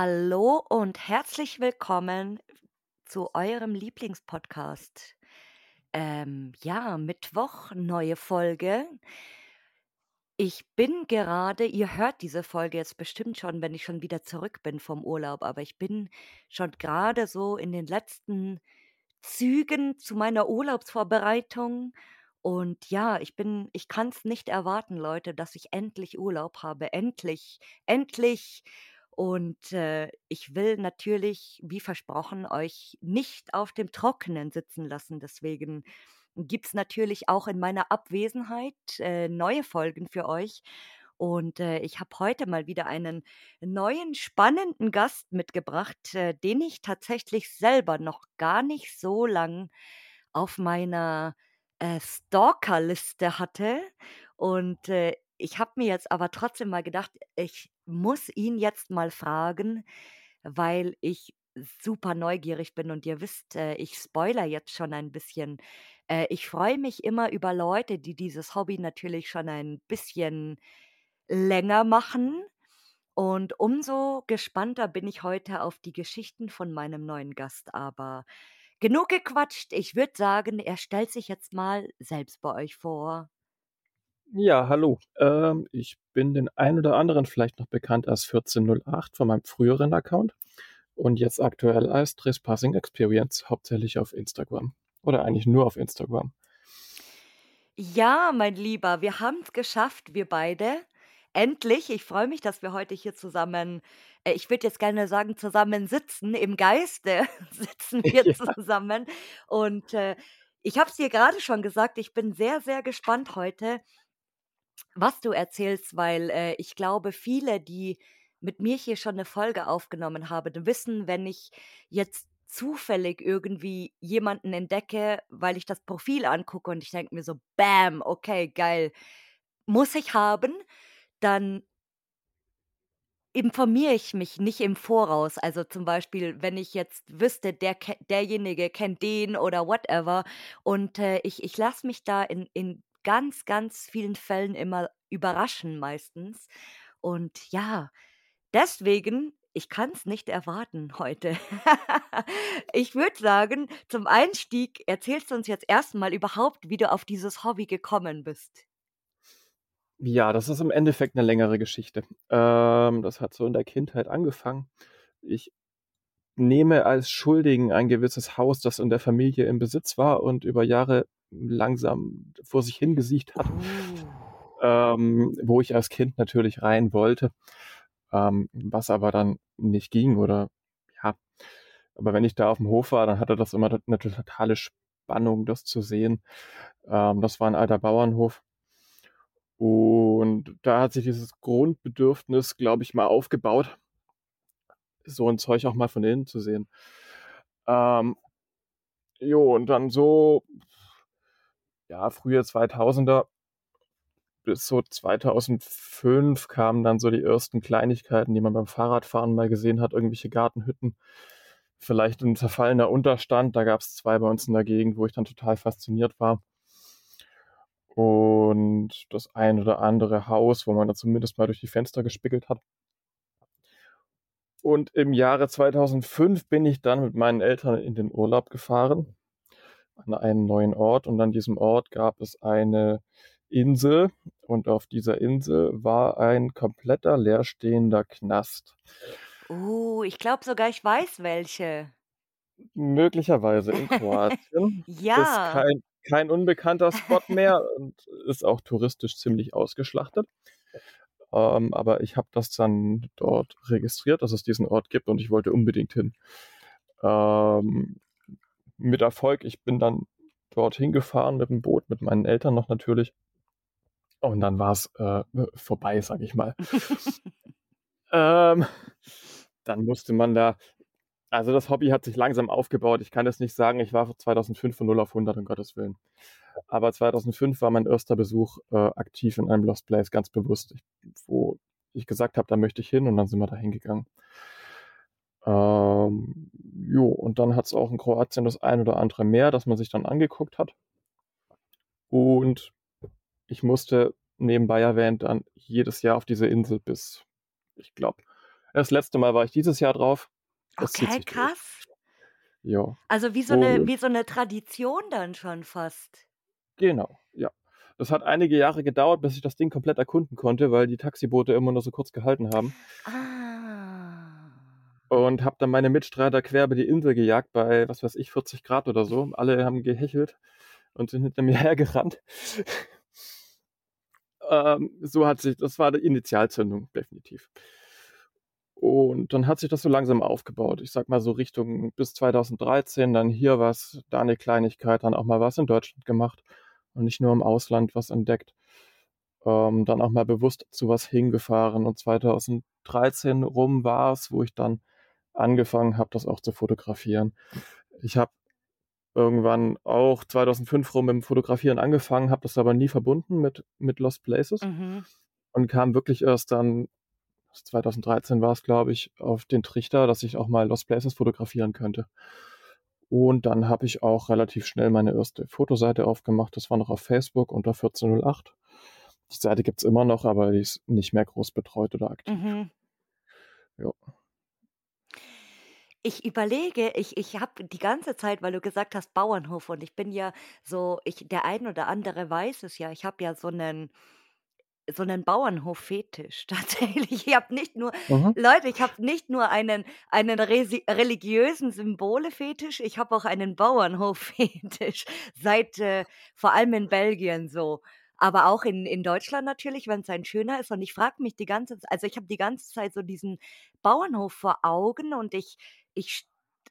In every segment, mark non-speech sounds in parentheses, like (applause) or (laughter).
Hallo und herzlich willkommen zu eurem Lieblingspodcast. Ähm, ja, Mittwoch, neue Folge. Ich bin gerade ihr hört diese Folge jetzt bestimmt schon, wenn ich schon wieder zurück bin vom Urlaub, aber ich bin schon gerade so in den letzten Zügen zu meiner Urlaubsvorbereitung und ja, ich bin ich kann es nicht erwarten, Leute, dass ich endlich Urlaub habe. Endlich, endlich. Und, äh, ich will natürlich, wie versprochen, euch nicht auf dem Trockenen sitzen lassen. Deswegen gibt's natürlich auch in meiner Abwesenheit, äh, neue Folgen für euch. Und, äh, ich habe heute mal wieder einen neuen spannenden Gast mitgebracht, äh, den ich tatsächlich selber noch gar nicht so lang auf meiner, äh, Stalkerliste hatte. Und, äh, ich habe mir jetzt aber trotzdem mal gedacht, ich muss ihn jetzt mal fragen, weil ich super neugierig bin und ihr wisst, äh, ich spoilere jetzt schon ein bisschen. Äh, ich freue mich immer über Leute, die dieses Hobby natürlich schon ein bisschen länger machen. Und umso gespannter bin ich heute auf die Geschichten von meinem neuen Gast. Aber genug gequatscht. Ich würde sagen, er stellt sich jetzt mal selbst bei euch vor. Ja, hallo. Ähm, ich bin den einen oder anderen vielleicht noch bekannt als 1408 von meinem früheren Account und jetzt aktuell als Trespassing Experience, hauptsächlich auf Instagram. Oder eigentlich nur auf Instagram. Ja, mein Lieber, wir haben es geschafft, wir beide. Endlich. Ich freue mich, dass wir heute hier zusammen, äh, ich würde jetzt gerne sagen, zusammen sitzen. Im Geiste (laughs) sitzen (laughs) wir Ja. zusammen. Und äh, ich habe es dir gerade schon gesagt, ich bin sehr, sehr gespannt heute, was du erzählst, weil äh, ich glaube, viele, die mit mir hier schon eine Folge aufgenommen haben, wissen, wenn ich jetzt zufällig irgendwie jemanden entdecke, weil ich das Profil angucke und ich denke mir so, bam, okay, geil, muss ich haben, dann informiere ich mich nicht im Voraus. Also zum Beispiel, wenn ich jetzt wüsste, der, derjenige kennt den oder whatever. Und äh, ich, ich lasse mich da in, in ganz, ganz vielen Fällen immer überraschen meistens. Und ja, deswegen, ich kann es nicht erwarten heute. (laughs) ich würde sagen, zum Einstieg erzählst du uns jetzt erstmal überhaupt, wie du auf dieses Hobby gekommen bist. Ja, das ist im Endeffekt eine längere Geschichte. Ähm, das hat so in der Kindheit angefangen. Ich nehme als Schuldigen ein gewisses Haus, das in der Familie im Besitz war und über Jahre langsam vor sich hingesiegt hat, Oh. ähm, wo ich als Kind natürlich rein wollte, ähm, was aber dann nicht ging oder ja. Aber wenn ich da auf dem Hof war, dann hatte das immer eine totale Spannung, das zu sehen. Ähm, das war ein alter Bauernhof. Und da hat sich dieses Grundbedürfnis, glaube ich, mal aufgebaut, so ein Zeug auch mal von innen zu sehen. Ähm, jo, und dann so, ja, frühe 2000er bis so 2005 kamen dann so die ersten Kleinigkeiten, die man beim Fahrradfahren mal gesehen hat, irgendwelche Gartenhütten, vielleicht ein zerfallener Unterstand. Da gab es zwei bei uns in der Gegend, wo ich dann total fasziniert war. Und das ein oder andere Haus, wo man da zumindest mal durch die Fenster gespickelt hat. Und im Jahre 2005 bin ich dann mit meinen Eltern in den Urlaub gefahren, an einen neuen Ort. Und an diesem Ort gab es eine Insel. Und auf dieser Insel war ein kompletter leerstehender Knast. Oh, ich glaube sogar, ich weiß welche. Möglicherweise in (laughs) Kroatien. Ist Ja. kein, kein unbekannter Spot mehr und ist auch touristisch ziemlich ausgeschlachtet. Ähm, aber ich habe das dann dort registriert, dass es diesen Ort gibt und ich wollte unbedingt hin. Ähm, mit Erfolg. Ich bin dann dorthin gefahren mit dem Boot, mit meinen Eltern noch natürlich. Und dann war es äh, vorbei, sag ich mal. (laughs) ähm, dann musste man da, also das Hobby hat sich langsam aufgebaut. Ich kann jetzt nicht sagen, ich war 2005 von 0 auf 100, um Gottes Willen. Aber 2005 war mein erster Besuch äh, aktiv in einem Lost Place, ganz bewusst, ich, wo ich gesagt habe, da möchte ich hin und dann sind wir da hingegangen. Ähm, jo, und dann hat es auch in Kroatien das ein oder andere Meer, das man sich dann angeguckt hat. Und ich musste nebenbei erwähnt dann jedes Jahr auf diese Insel bis, ich glaube, Das letzte Mal war ich dieses Jahr drauf. Das Okay, durch. krass. Ja. Also wie so 'ne Und wie so 'ne Tradition dann schon fast. Genau, ja. Das hat einige Jahre gedauert, bis ich das Ding komplett erkunden konnte, weil die Taxiboote immer nur so kurz gehalten haben. Ah. Und habe dann meine Mitstreiter quer über die Insel gejagt bei, was weiß ich, 40 Grad oder so. Alle haben gehechelt und sind hinter (laughs) mir hergerannt. Ähm, so hat sich das war die Initialzündung, definitiv. Und dann hat sich das so langsam aufgebaut. Ich sage mal so Richtung bis 2013, dann hier was, da 'ne Kleinigkeit, dann auch mal was in Deutschland gemacht und nicht nur im Ausland was entdeckt. Ähm, dann auch mal bewusst zu was hingefahren und 2013 rum war's, wo ich dann angefangen habe, das auch zu fotografieren. Ich habe irgendwann auch 2005 rum mit dem Fotografieren angefangen, habe das aber nie verbunden mit mit Lost Places Mhm. und kam wirklich erst dann 2013 war's, glaube ich, auf den Trichter, dass ich auch mal Lost Places fotografieren könnte. Und dann habe ich auch relativ schnell meine erste Fotoseite aufgemacht. Das war noch auf Facebook unter 1408. Die Seite gibt's immer noch, aber die ist nicht mehr groß betreut oder aktiv. Mhm. Ja. Ich überlege, ich ich habe die ganze Zeit, weil du gesagt hast Bauernhof und ich bin ja so ich der ein oder andere weiß es ja, ich habe ja so 'nen so 'nen Bauernhof-Fetisch (laughs) tatsächlich. Ich habe nicht nur Mhm. Leute, ich habe nicht nur einen einen resi religiösen Symbole-Fetisch, ich habe auch einen Bauernhof-Fetisch (laughs) seit, äh vor allem in Belgien so, aber auch in in Deutschland natürlich, wenn's ein schöner ist und ich frage mich die ganze Z also, ich habe die ganze Zeit so diesen Bauernhof vor Augen und ich ich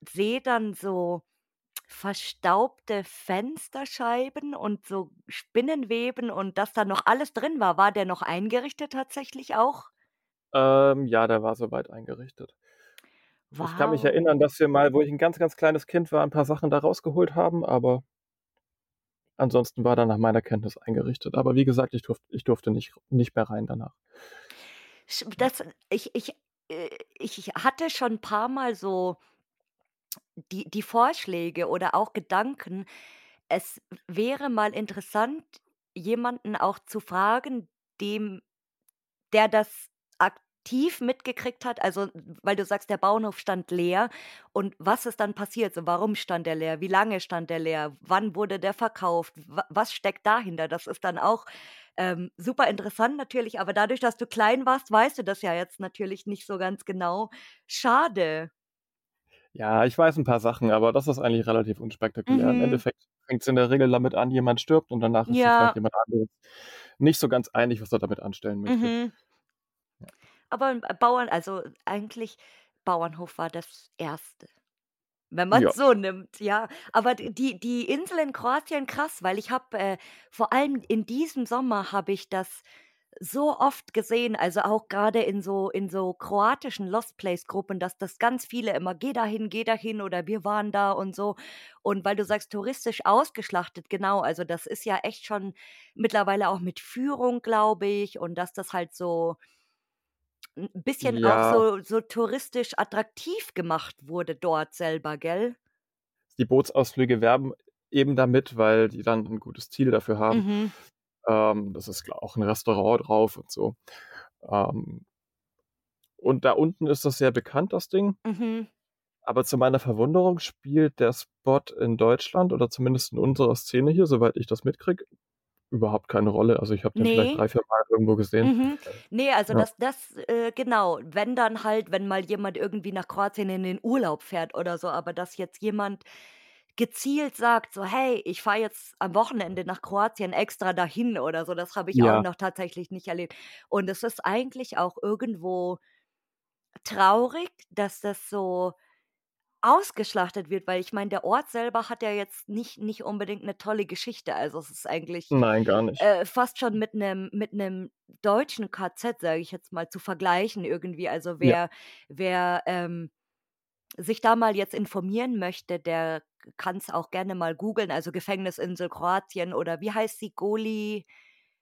sehe dann so verstaubte Fensterscheiben und so Spinnenweben und dass da noch alles drin war. War der noch eingerichtet tatsächlich auch? Ähm, ja, der war so weit eingerichtet. Ich kann mich erinnern, Wow. dass wir mal, wo ich 'n ganz, ganz kleines Kind war, 'n paar Sachen da rausgeholt haben, aber ansonsten war der nach meiner Kenntnis eingerichtet. Aber wie gesagt, ich durf ich durfte nicht nicht mehr rein danach. Das ich ich äh, ich hatte schon paarmal so die die Vorschläge oder auch Gedanken. Es wäre mal interessant, jemanden auch zu fragen, dem der das aktiv mitgekriegt hat, also, weil du sagst, der Bauernhof stand leer und was ist dann passiert? So, warum stand der leer? Wie lange stand der leer? Wann wurde der verkauft? Wa was steckt dahinter? Das ist dann auch, ähm, super interessant natürlich, aber dadurch, dass du klein warst, weißt du das ja jetzt natürlich nicht so ganz genau. Schade. Ja, ich weiß 'n paar Sachen, aber das ist eigentlich relativ unspektakulär. Im Mhm. Endeffekt fängt's in der Regel damit an, jemand stirbt und danach ist sich vielleicht Ja. jemand anderes nicht so ganz einig, was er damit anstellen möchte. Mhm. Ja. Aber 'n Bauern also, eigentlich Bauernhof war das Erste, wenn Ja. man's so nimmt, ja. Aber die die Insel in Kroatien, krass, weil ich habe, äh vor allem in diesem Sommer habe ich das so oft gesehen, also, auch grade in so in so kroatischen Lost Place Gruppen, dass das ganz viele immer: „Geh dahin, geh dahin“ oder „Wir waren da“ und so. Und weil du sagst, touristisch ausgeschlachtet, genau, also, das ist ja echt schon mittlerweile auch mit Führung, glaube ich, und dass das halt so 'n bisschen auch Ja. so so touristisch attraktiv gemacht wurde dort selber, gell? Die Bootsausflüge werben eben damit, weil die dann 'n gutes Ziel dafür haben. Mhm. Ähm, das ist auch 'n Restaurant drauf und so. Ähm und da unten ist das sehr bekannt, das Ding. Mhm. Aber zu meiner Verwunderung spielt der Spot in Deutschland oder zumindest in unserer Szene hier, soweit ich das mitkriege, überhaupt keine Rolle. Also, ich habe den vielleicht Ne. 3, 4 Mal irgendwo gesehen. Mhm. Ne, also, Ja. das das äh, genau, wenn dann halt, wenn mal jemand irgendwie nach Kroatien in den Urlaub fährt oder so, aber dass jetzt jemand gezielt sagt, so: „Hey, ich fahre jetzt am Wochenende nach Kroatien extra dahin“ oder so, das habe ich auch Ja. noch tatsächlich nicht erlebt. Und es ist eigentlich auch irgendwo traurig, dass das so ausgeschlachtet wird, weil ich meine, der Ort selber hat ja jetzt nicht nicht unbedingt 'ne tolle Geschichte. Also, es ist eigentlich, Nein, gar nicht. äh, fast schon mit 'nem mit deutschen KZ, sage ich jetzt mal, zu vergleichen irgendwie. Also, Ja. wer wer, ähm, sich da mal jetzt informieren möchte, der kann's auch gerne mal googeln, also, Gefängnisinsel Kroatien oder wie heißt sie? Goli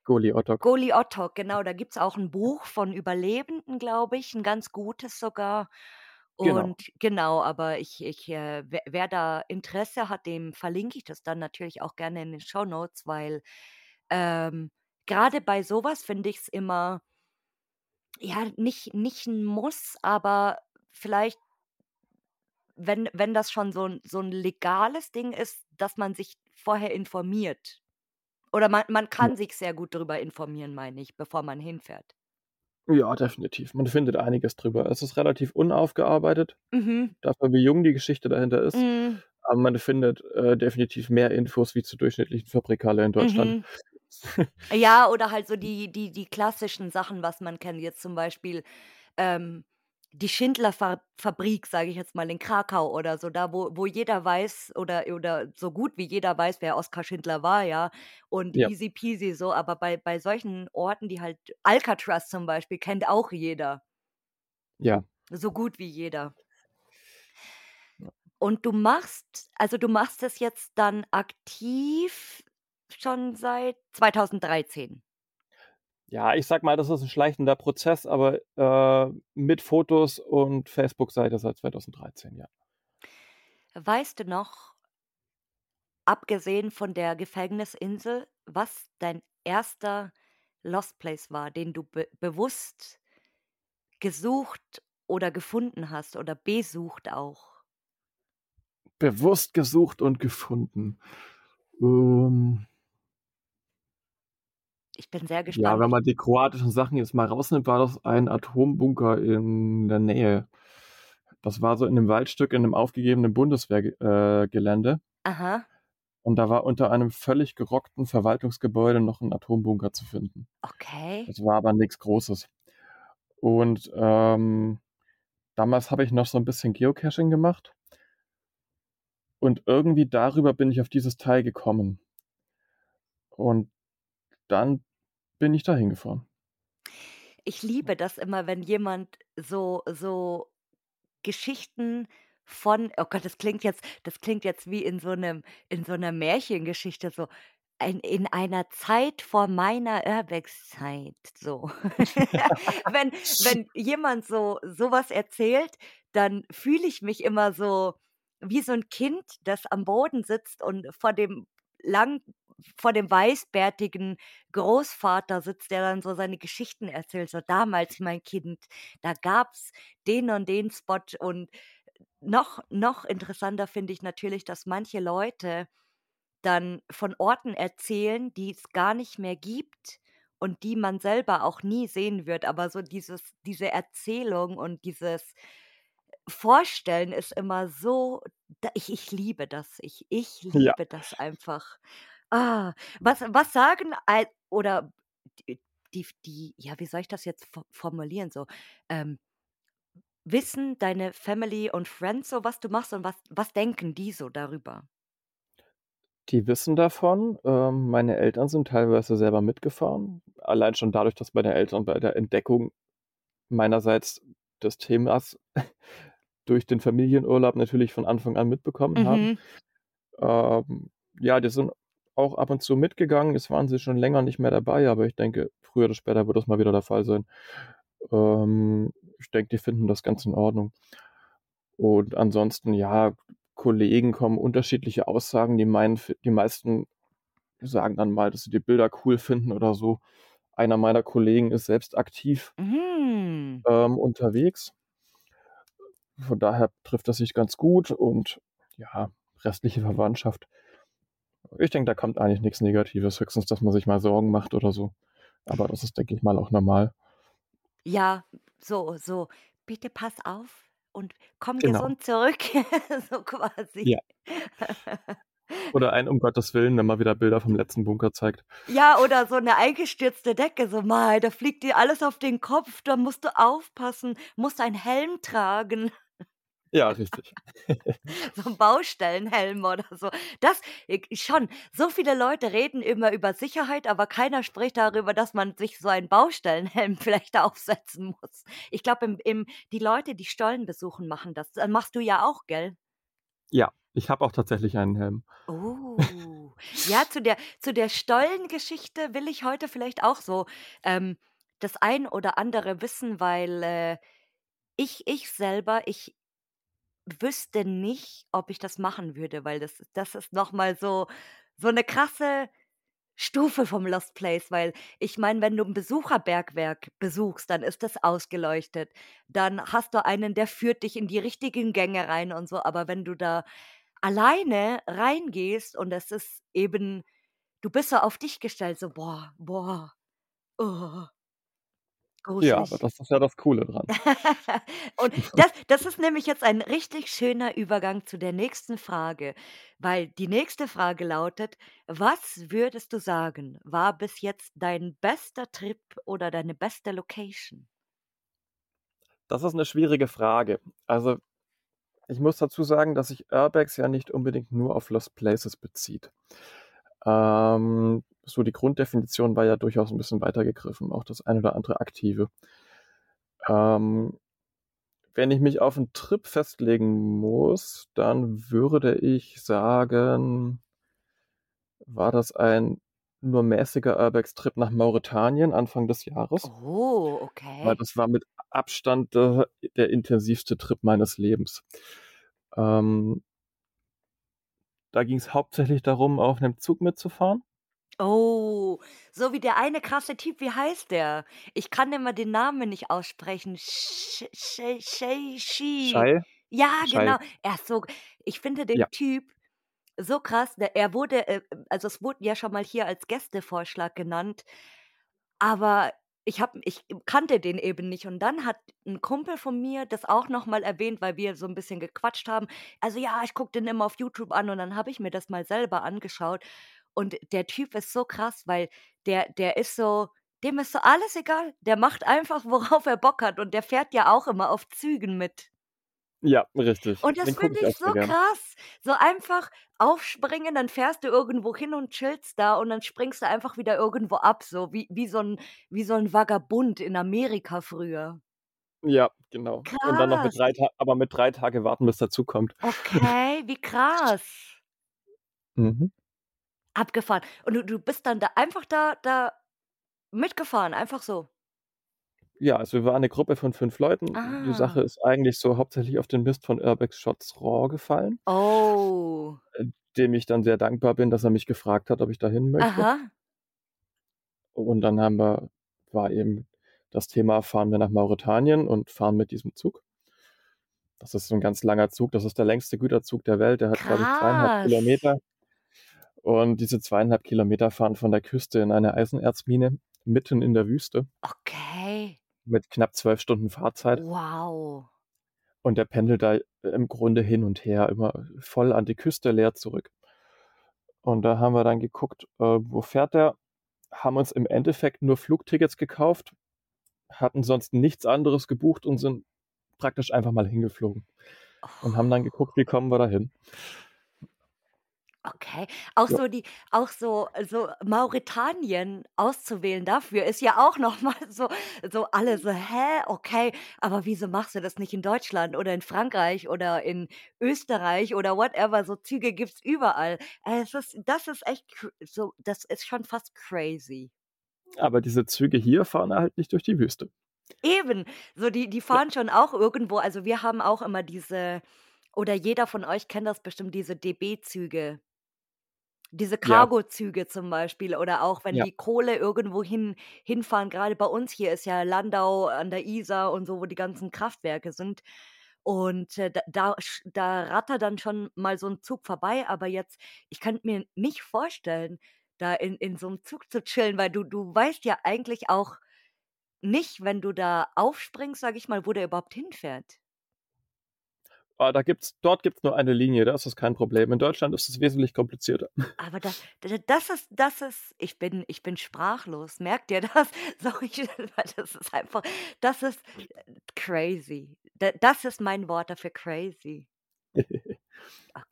Goli Otok. Goli Otok, genau, da gibt's auch 'n Buch von Überlebenden, glaube ich, 'n ganz gutes sogar. Genau. Und genau, aber ich ich, äh wer wer da Interesse hat, dem verlinke ich das dann natürlich auch gerne in den Shownotes, weil, ähm, grade bei so was finde ich's immer Ja, nicht nicht 'n Muss, aber vielleicht wenn wenn das schon so 'n so 'n legales Ding ist, dass man sich vorher informiert. Oder man man Ja. kann sich sehr gut darüber informieren, meine ich, bevor man hinfährt. Ja, definitiv. Man findet einiges drüber. Es ist relativ unaufgearbeitet, Mhm. dafür wie jung die Geschichte dahinter ist, Mhm. aber man findet, äh, definitiv mehr Infos wie zur durchschnittlichen Fabrikhalle in Deutschland. Mhm. (laughs) Ja, oder halt so die die die klassischen Sachen, was man kennt, jetzt zum Beispiel, ähm, die Schindler-Fa Fabrik, sage ich jetzt mal, in Krakau oder so, da wo wo jeder weiß oder oder so gut wie jeder weiß, wer Oskar Schindler war, ja, und Ja. easy peasy so, aber bei bei solchen Orten, die halt Alcatraz zum Beispiel kennt auch jeder. Ja. So gut wie jeder. Ja. Und du machst also, du machst das jetzt dann aktiv schon seit 2013? Ja, ich sage mal, das ist 'n schleichender Prozess, aber, äh, mit Fotos und Facebook-Seite seit 2013, ja. Weißt du noch abgesehen von der Gefängnisinsel, was dein erster Lost Place war, den du be bewusst gesucht oder gefunden hast oder besucht auch? Bewusst gesucht und gefunden. Ähm Ich bin sehr Ja, gespannt. wenn man die kroatischen Sachen jetzt mal rausnimmt, war das ein Atombunker in der Nähe. Das war so in 'nem Waldstück in 'nem aufgegebenen Bundeswehr Ge äh. Aha. Und da war unter einem völlig gerockten Verwaltungsgebäude noch 'n Atombunker zu finden. Okay. Das war aber nix Großes. Und, ähm, damals habe ich noch so 'n bisschen Geocaching gemacht. Und irgendwie darüber bin ich auf dieses Teil gekommen. Und dann bin ich da hingefahren. Ich liebe das immer, wenn jemand so so Geschichten von oh Gott, das klingt jetzt das klingt jetzt wie in so 'nem in so 'ner Märchengeschichte, so ein in einer Zeit vor meiner Urbexzeit, so. (laughs) Wenn (laughs) wenn jemand so so was erzählt, dann fühle ich mich immer so wie so 'n Kind, das am Boden sitzt und vor dem lang vor dem weißbärtigen Großvater sitzt, der dann so seine Geschichten erzählt, so: „Damals, mein Kind, da gab's den und den Spot.“ Und noch noch interessanter finde ich natürlich, dass manche Leute dann von Orten erzählen, die es gar nicht mehr gibt und die man selber auch nie sehen wird. Aber so dieses diese Erzählung und dieses Vorstellen ist immer so ich ich liebe das. Ich ich Ja. liebe das einfach. Ah, was was sagen oder die die ja, wie soll ich das jetzt fo formulieren so? Ähm, wissen deine Family und Friends so, was du machst und was was denken die so darüber? Die wissen davon. Ähm, meine Eltern sind teilweise selber mitgefahren. Allein schon dadurch, dass meine Eltern bei der Entdeckung meinerseits des Themas (laughs) durch den Familienurlaub natürlich von Anfang an mitbekommen haben. Mhm. Ähm, ja, die sind auch ab und zu mitgegangen. Jetzt waren sie schon länger nicht mehr dabei, aber ich denke, früher oder später wird das mal wieder der Fall sein. Ähm, ich denke, die finden das ganz in Ordnung. Und ansonsten, ja, Kollegen kommen unterschiedliche Aussagen. Die meinen die meisten sagen dann mal, dass sie die Bilder cool finden oder so. Einer meiner Kollegen ist selbst aktiv Mhm. ähm, unterwegs. Von daher trifft das sich ganz gut und ja, restliche Verwandtschaft ich denke, da kommt eigentlich nix Negatives, höchstens, dass man sich mal Sorgen macht oder so. Aber das ist, denke ich mal, auch normal. Ja, so so: „Bitte pass auf und komm Genau. gesund zurück“, (laughs) so quasi. Ja. (laughs) Oder ein „Um Gottes Willen“, wenn man wieder Bilder vom letzten Bunker zeigt. Ja, oder so 'ne eingestürzte Decke, so: „Mei, da fliegt dir alles auf den Kopf, da musst du aufpassen, musst einen Helm tragen.“ Ja, richtig. (laughs) So 'n Baustellenhelm oder so. Das schon. So viele Leute reden immer über Sicherheit, aber keiner spricht darüber, dass man sich so einen Baustellenhelm (laughs) vielleicht aufsetzen muss. Ich glaube, die Leute, die Stollen besuchen, machen das. Äh, machst du ja auch, gell? Ja, ich habe auch tatsächlich einen Helm. Oh. Ja, zu der zu der Stollengeschichte will ich heute vielleicht auch so, ähm, das ein oder andere wissen, weil, äh, ich ich selber ich wüsste nicht, ob ich das machen würde, weil das das ist noch mal so so 'ne krasse Stufe vom Lost Place, weil ich meine, wenn du 'n Besucherbergwerk besuchst, dann ist das ausgeleuchtet. Dann hast du einen, der führt dich in die richtigen Gänge rein und so. Aber wenn du da alleine reingehst und es ist eben du bist so auf dich gestellt, so: „Boah, boah, oh, Ja, aber gruselig.“ das ist ja das Coole dran. (laughs) Und (laughs) das das ist nämlich jetzt ein richtig schöner Übergang zu der nächsten Frage, weil die nächste Frage lautet: „Was würdest du sagen, war bis jetzt dein bester Trip oder deine beste Location?“ Das ist 'ne schwierige Frage. Also, ich muss dazu sagen, dass sich Urbex ja nicht unbedingt nur auf Lost Places bezieht. Ähm, so die Grunddefinition war ja durchaus 'n bisschen weiter gegriffen, auch das ein oder andere Aktive. Ähm, wenn ich mich auf 'n Trip festlegen muss, dann würde ich sagen war das ein nur mäßiger Urbex-Trip nach Mauretanien Anfang des Jahres. Oh, Weil okay. das war mit Abstand, äh, der intensivste Trip meines Lebens. Ähm da ging's hauptsächlich darum, auf 'nem Zug mitzufahren. Oh, so wie der eine krasse Typ, wie heißt der? Ich kann immer den Namen nicht aussprechen. Sh Shay Shay Shi. Shai? Ja, Shai. genau. Er ist so ich finde den Ja. Typ so krass, der er wurde, äh also, es wurden ja schon mal hier als Gästevorschlag genannt, aber ich habe ich kannte den eben nicht und dann hat 'n Kumpel von mir das auch noch mal erwähnt, weil wir so 'n bisschen gequatscht haben. Also: „Ja, ich gucke den immer auf YouTube an“ und dann habe ich mir das mal selber angeschaut und der Typ ist so krass, weil der der ist so dem ist so alles egal. Der macht einfach, (laughs) worauf er Bock hat und der fährt ja auch immer auf Zügen mit. Ja, richtig. Und das finde ich ich so gern. krass. So einfach aufspringen, dann fährst du irgendwo hin und chillst da und dann springst du einfach wieder irgendwo ab, so wie wie so 'n wie so 'n Vagabund in Amerika früher. Ja, genau. Und dann noch mit Krass. 3 Ta aber mit 3 Tage warten, bis der Zug kommt. Okay, wie (laughs) krass. Mhm. Abgefahren. Und du du bist dann da einfach da da mitgefahren, einfach so? Ja, also, wir waren 'ne Gruppe von 5 Leuten. Die Sache Ah. ist eigentlich so hauptsächlich auf den Mist von Urbex Shots Raw gefallen Oh. äh, dem ich dann sehr dankbar bin, dass er mich gefragt hat, ob ich da hin möchte. Aha. Und dann haben wir war eben das Thema, fahren wir nach Mauretanien und fahren mit diesem Zug. Das ist so 'n ganz langer Zug. Das ist der längste Güterzug der Welt. Der hat, glaube ich, 2,5 Krass. Kilometer. Und diese 2,5 Kilometer fahren von der Küste in eine Eisenerzmine mitten in der Wüste Okay. mit knapp 12 Stunden Fahrzeit. Wow. Und der pendelt da im Grunde hin und her, immer voll an die Küste, leer zurück. Und da haben wir dann geguckt, äh, wo fährt der? Haben uns im Endeffekt nur Flugtickets gekauft, hatten sonst nichts anderes gebucht und sind praktisch einfach mal hingeflogen und haben dann geguckt, wie kommen wir da hin? Okay. Auch Ja. so die auch so so Mauretanien auszuwählen dafür ist ja auch noch (laughs) mal so so alle so: „Hä, okay, aber wieso machst du das nicht in Deutschland oder in Frankreich oder in Österreich oder whatever?“ So Züge gibt's überall. Äh, es ist das ist echt cr so das ist schon fast crazy. Aber diese Züge hier fahren halt nicht durch die Wüste. Eben, so die die Ja. fahren schon auch irgendwo also, wir haben auch immer diese oder jeder von euch kennt das bestimmt, diese DB-Züge. Diese Ja. Cargozüge zum Beispiel oder auch wenn Ja. die Kohle irgendwo hin hinfahren. Grade bei uns hier ist ja Landau an der Isar und so, wo die ganzen Kraftwerke sind. Und, äh, da sch da rattert dann schon mal so 'n Zug vorbei, aber jetzt ich könnte mir nicht vorstellen, da in in so 'nem Zug zu chillen, weil du du weißt ja eigentlich auch nicht, wenn du da aufspringst, sage ich mal, wo der überhaupt hinfährt. Ah, da gibt's dort gibt's nur eine Linie, da ist das kein Problem. In Deutschland ist es wesentlich komplizierter. Aber da d das ist das ist ich bin ich bin sprachlos. Merkt ihr das? (laughs) Sorry, das ist einfach das ist crazy. Das ist mein Wort dafür, crazy. (laughs)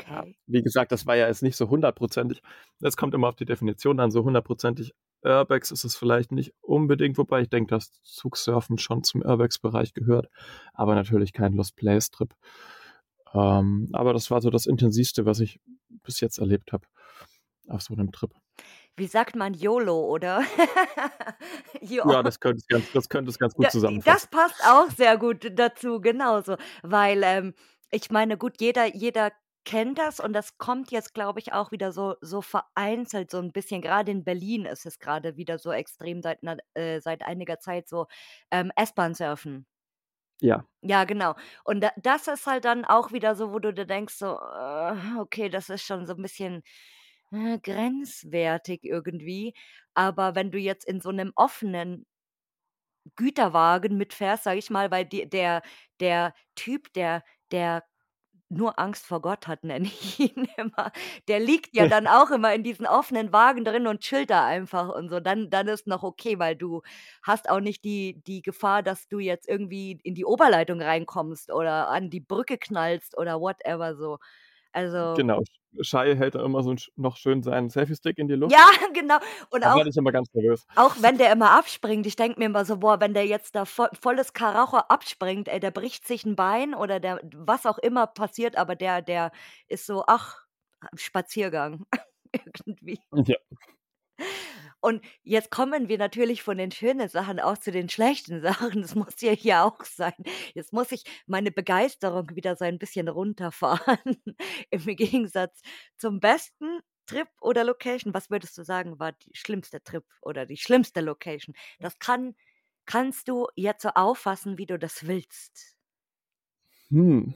Ja, Okay. wie gesagt, das war ja jetzt nicht so hundertprozentig. Es kommt immer auf die Definition an, so hundertprozentig Urbex ist es vielleicht nicht unbedingt, wobei ich denke, dass Zugsurfen schon zum Urbex-Bereich gehört, aber natürlich kein Lost Place Trip. Ähm, aber das war so das Intensivste, was ich bis jetzt erlebt habe auf so 'nem Trip. Wie sagt man YOLO, oder? (laughs) Ja, das könnte es ganz das könnte es ganz gut das zusammenfassen. passt auch sehr gut dazu, genauso. Weil, ähm, ich meine, gut, jeder jeder kenne das und das kommt jetzt, glaube ich, auch wieder so so vereinzelt so ein bisschen. Gerade in Berlin ist es gerade wieder so extrem seit äh, seit einiger Zeit so, ähm, S-Bahn-Surfen. Ja. Ja, genau. Und da das ist halt dann auch wieder so, wo du dir denkst so: „Äh, okay, das ist schon so ein bisschen, äh, grenzwertig irgendwie.“ Aber wenn du jetzt in so einem offenen Güterwagen mitfährst, sage ich mal, weil die der der Typ, der der nur Angst vor Gott hat, nenne ich (laughs) ihn immer. Der liegt ja dann auch immer in diesen offenen Wagen drin und chillt da einfach und so. Dann dann ist noch okay, weil du hast auch nicht die die Gefahr, dass du jetzt irgendwie in die Oberleitung reinkommst oder an die Brücke knallst oder whatever so. Also Genau. Shai hält da immer so noch schön seinen Selfie-Stick in die Luft. ja, (laughs) genau. Und Da auch ich immer ganz nervös. Auch wenn der immer abspringt, ich denke mir immer so: „Boah, wenn der jetzt da vo volles Karacho abspringt, ey, der bricht sich 'n Bein oder der was auch immer passiert, aber der der ist so, ach, Spaziergang (laughs) irgendwie.“ Ja. Und jetzt kommen wir natürlich von den schönen Sachen auch zu den schlechten (laughs) Sachen. Das muss ja hier auch sein. Jetzt muss ich meine Begeisterung wieder so ein bisschen runterfahren (laughs) im Gegensatz zum besten Trip oder Location. Was würdest du sagen, war die schlimmste Trip oder die schlimmste Location? Das kann kannst du jetzt so auffassen, wie du das willst. Hm.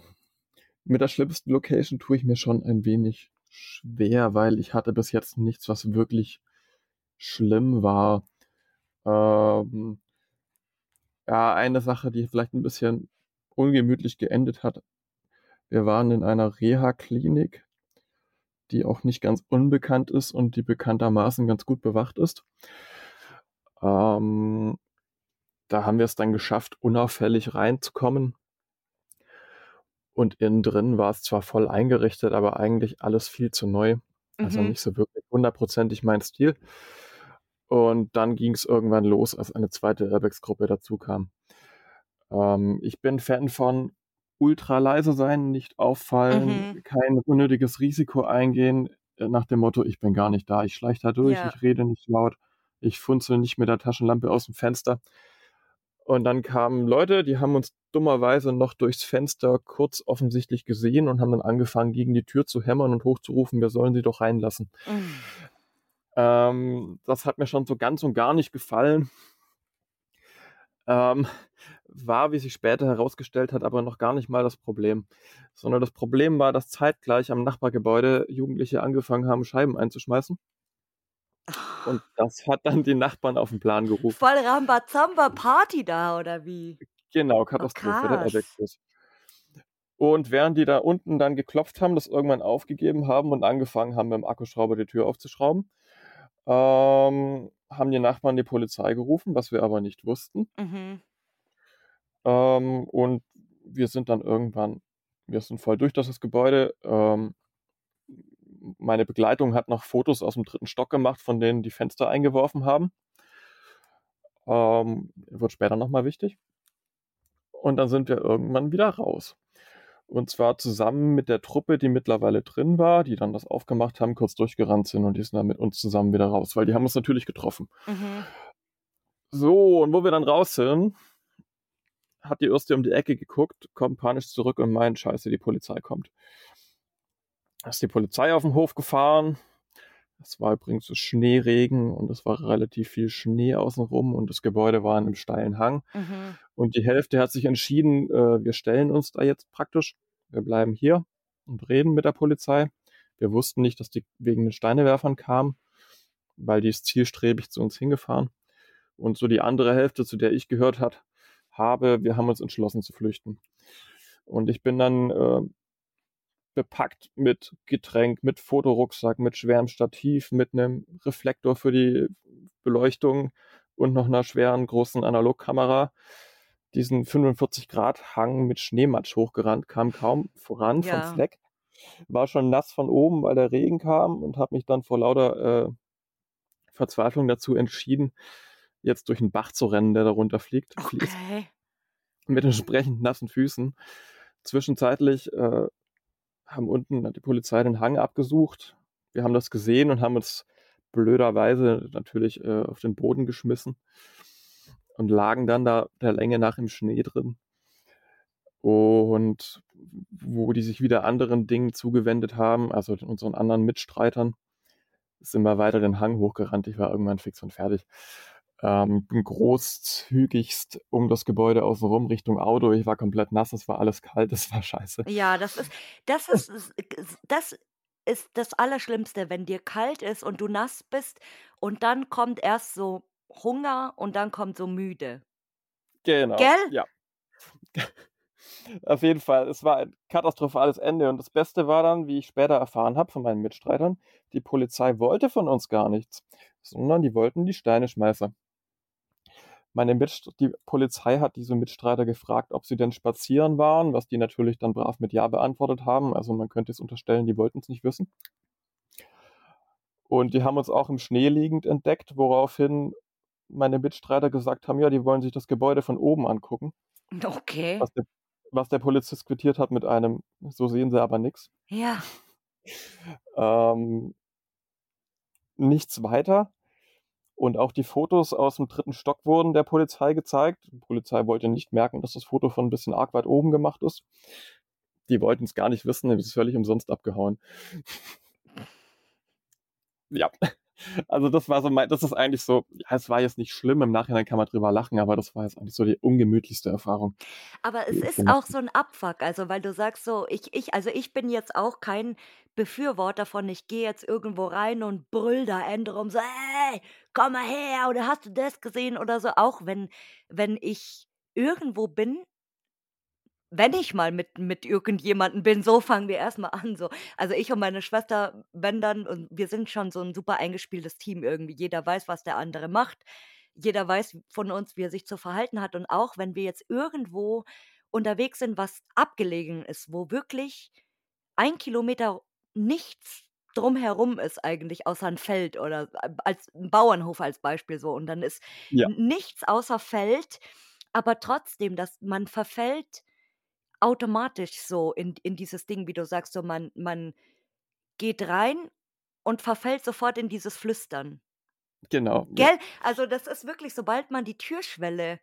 Mit der schlimmsten Location tue ich mir schon ein wenig schwer, weil ich hatte bis jetzt nichts, was wirklich schlimm war. Ähm, ja, eine Sache, die vielleicht ein bisschen ungemütlich geendet hat. Wir waren in einer Reha-Klinik, die auch nicht ganz unbekannt ist und die bekanntermaßen ganz gut bewacht ist. Ähm, da haben wir es dann geschafft, unauffällig reinzukommen. Und innen drin war es zwar voll eingerichtet, aber eigentlich alles viel zu neu. Also Mhm. nicht so wirklich hundertprozentig mein Stil. Und dann ging es irgendwann los, als eine zweite Airbags-Gruppe dazu kam. Ähm, ich bin Fan von ultra leise sein, nicht auffallen, Mhm. kein unnötiges Risiko eingehen, äh, nach dem Motto, ich bin gar nicht da, ich schleiche da durch, Ja. ich rede nicht laut, ich funzel nicht mit der Taschenlampe aus dem Fenster. Und dann kamen Leute, die haben uns dummerweise noch durchs Fenster kurz offensichtlich gesehen und haben dann angefangen, gegen die Tür zu hämmern und hochzurufen, wir sollen sie doch reinlassen. Mhm. Ähm, das hat mir schon so ganz und gar nicht gefallen. Ähm, war, wie sich später herausgestellt hat, aber noch gar nicht mal das Problem. Sondern das Problem war, dass zeitgleich am Nachbargebäude Jugendliche angefangen haben, Scheiben einzuschmeißen. Und das hat dann die Nachbarn auf den Plan gerufen. Voll Rambazamba Party da oder wie? Genau, Oh, Katastrophe, der krass. Airbags-Bus. Und während die da unten dann geklopft haben, das irgendwann aufgegeben haben und angefangen haben, mit dem Akkuschrauber die Tür aufzuschrauben, ähm, haben die Nachbarn die Polizei gerufen, was wir aber nicht wussten. Mhm. Ähm, und wir sind dann irgendwann, wir sind voll durch das Gebäude. Ähm, meine Begleitung hat noch Fotos aus dem dritten Stock gemacht, von denen die Fenster eingeworfen haben. Ähm, wird später nochmal wichtig. Und dann sind wir irgendwann wieder raus. Und zwar zusammen mit der Truppe, die mittlerweile drin war, die dann das aufgemacht haben, kurz durchgerannt sind und die sind dann mit uns zusammen wieder raus, weil die haben uns natürlich getroffen. Mhm. So, und wo wir dann raus sind, hat die Erste um die Ecke geguckt, kommt panisch zurück und meint, scheiße, die Polizei kommt. Ist die Polizei auf den Hof gefahren. Es war übrigens so Schneeregen und es war relativ viel Schnee außenrum und das Gebäude war in einem steilen Hang. Mhm. Und die Hälfte hat sich entschieden, äh, wir stellen uns da jetzt praktisch, wir bleiben hier und reden mit der Polizei. Wir wussten nicht, dass die wegen den Steinewerfern kamen, weil die ist zielstrebig zu uns hingefahren. Und so die andere Hälfte, zu der ich gehört hat, habe, wir haben uns entschlossen zu flüchten. Und ich bin dann äh, bepackt mit Getränk, mit Fotorucksack, mit schwerem Stativ, mit einem Reflektor für die Beleuchtung und noch einer schweren großen Analogkamera diesen 45-Grad-Hang mit Schneematsch hochgerannt, kam kaum voran Ja. vom Fleck, war schon nass von oben, weil der Regen kam und habe mich dann vor lauter äh, Verzweiflung dazu entschieden, jetzt durch einen Bach zu rennen, der darunter fliegt, fließt, Okay. mit entsprechend nassen Füßen. Zwischenzeitlich äh, haben unten die Polizei den Hang abgesucht. Wir haben das gesehen und haben uns blöderweise natürlich äh, auf den Boden geschmissen und lagen dann da der Länge nach im Schnee drin. Und wo die sich wieder anderen Dingen zugewendet haben, also unseren anderen Mitstreitern, sind wir weiter den Hang hochgerannt. Ich war irgendwann fix und fertig. Ähm, großzügigst um das Gebäude außenrum Richtung Auto. Ich war komplett nass, es war alles kalt, (laughs) es war scheiße. Ja, das ist, das (laughs) ist, das ist das Allerschlimmste, wenn dir kalt ist und du nass bist und dann kommt erst so Hunger und dann kommt so müde. Genau. Gell? Ja. Auf jeden Fall, es war ein katastrophales Ende und das Beste war dann, wie ich später erfahren habe von meinen Mitstreitern, die Polizei wollte von uns gar nichts, sondern die wollten die Steine schmeißen. Meine Mitst die Polizei hat diese Mitstreiter gefragt, ob sie denn spazieren waren, was die natürlich dann brav mit Ja beantwortet haben. Also man könnte es unterstellen, die wollten es nicht wissen. Und die haben uns auch im Schnee liegend entdeckt, woraufhin meine Mitstreiter gesagt haben, ja, die wollen sich das Gebäude von oben angucken. Okay. Was der, was der Polizist quittiert hat mit einem, so sehen sie aber nichts. Ja. Ähm, nichts weiter. Und auch die Fotos aus dem dritten Stock wurden der Polizei gezeigt. Die Polizei wollte nicht merken, dass das Foto von ein bisschen arg weit oben gemacht ist. Die wollten es gar nicht wissen, es ist völlig umsonst abgehauen. (laughs) ja. Also das war so mein, das ist eigentlich so, ja, es war jetzt nicht schlimm, im Nachhinein kann man drüber lachen, aber das war jetzt eigentlich so die ungemütlichste Erfahrung. Aber es ist auch so ein Abfuck, also weil du sagst so, ich, ich, also ich bin jetzt auch kein Befürworter von, ich gehe jetzt irgendwo rein und brüll da Ende rum, so, hey, komm mal her, oder hast du das gesehen oder so, auch wenn, wenn ich irgendwo bin wenn ich mal mit mit irgendjemandem bin, so fangen wir erstmal an, so. Also, ich und meine Schwester, wenn dann und wir sind schon so ein super eingespieltes Team irgendwie. Jeder weiß, was der andere macht. Jeder weiß von uns, wie er sich zu verhalten hat. Und auch wenn wir jetzt irgendwo unterwegs sind, was abgelegen ist, wo wirklich ein Kilometer nichts drumherum ist eigentlich, außer ein Feld oder als 'n Bauernhof als Beispiel so. Und dann ist Ja. nichts außer Feld, aber trotzdem, dass man verfällt automatisch so in in dieses Ding, wie du sagst, so man man geht rein und verfällt sofort in dieses Flüstern. Genau. Ja. Gell? Also, das ist wirklich, sobald man die Türschwelle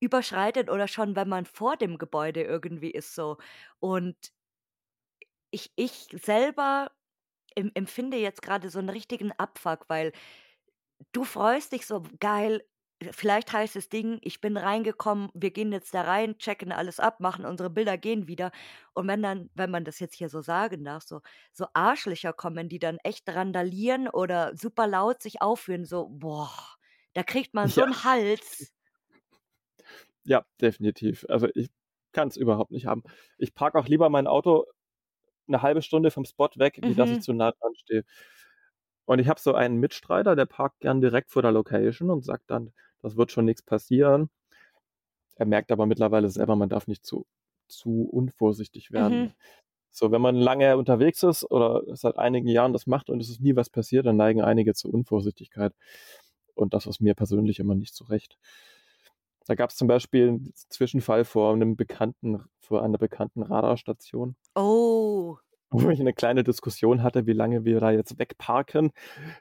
überschreitet oder schon, wenn man vor dem Gebäude irgendwie ist so. Und ich ich selber em empfinde jetzt gerade so einen richtigen Abfuck, weil du freust dich so: „Geil, vielleicht heißt das Ding, ich bin reingekommen, wir gehen jetzt da rein, checken alles ab, machen unsere Bilder, gehen wieder. Und wenn dann, wenn man das jetzt hier so sagen darf, so, so Arschlöcher kommen, die dann echt randalieren oder super laut sich aufführen, so, boah, da kriegt man (laughs) so Ja. einen Hals. Ja, definitiv. Also ich kann es überhaupt nicht haben. Ich parke auch lieber mein Auto eine halbe Stunde vom Spot weg, wie dass ich Mhm. zu nah dran stehe. Und ich habe so einen Mitstreiter, der parkt gern direkt vor der Location und sagt dann, das wird schon nichts passieren. Er merkt aber mittlerweile selber, man darf nicht zu, zu unvorsichtig werden. Mhm. So, wenn man lange unterwegs ist oder seit einigen Jahren das macht und es ist nie was passiert, dann neigen einige zur Unvorsichtigkeit. Und das ist mir persönlich immer nicht so recht. Da gab es zum Beispiel einen Zwischenfall vor einem bekannten, vor einer bekannten Radarstation, Oh. wo ich eine kleine Diskussion hatte, wie lange wir da jetzt wegparken.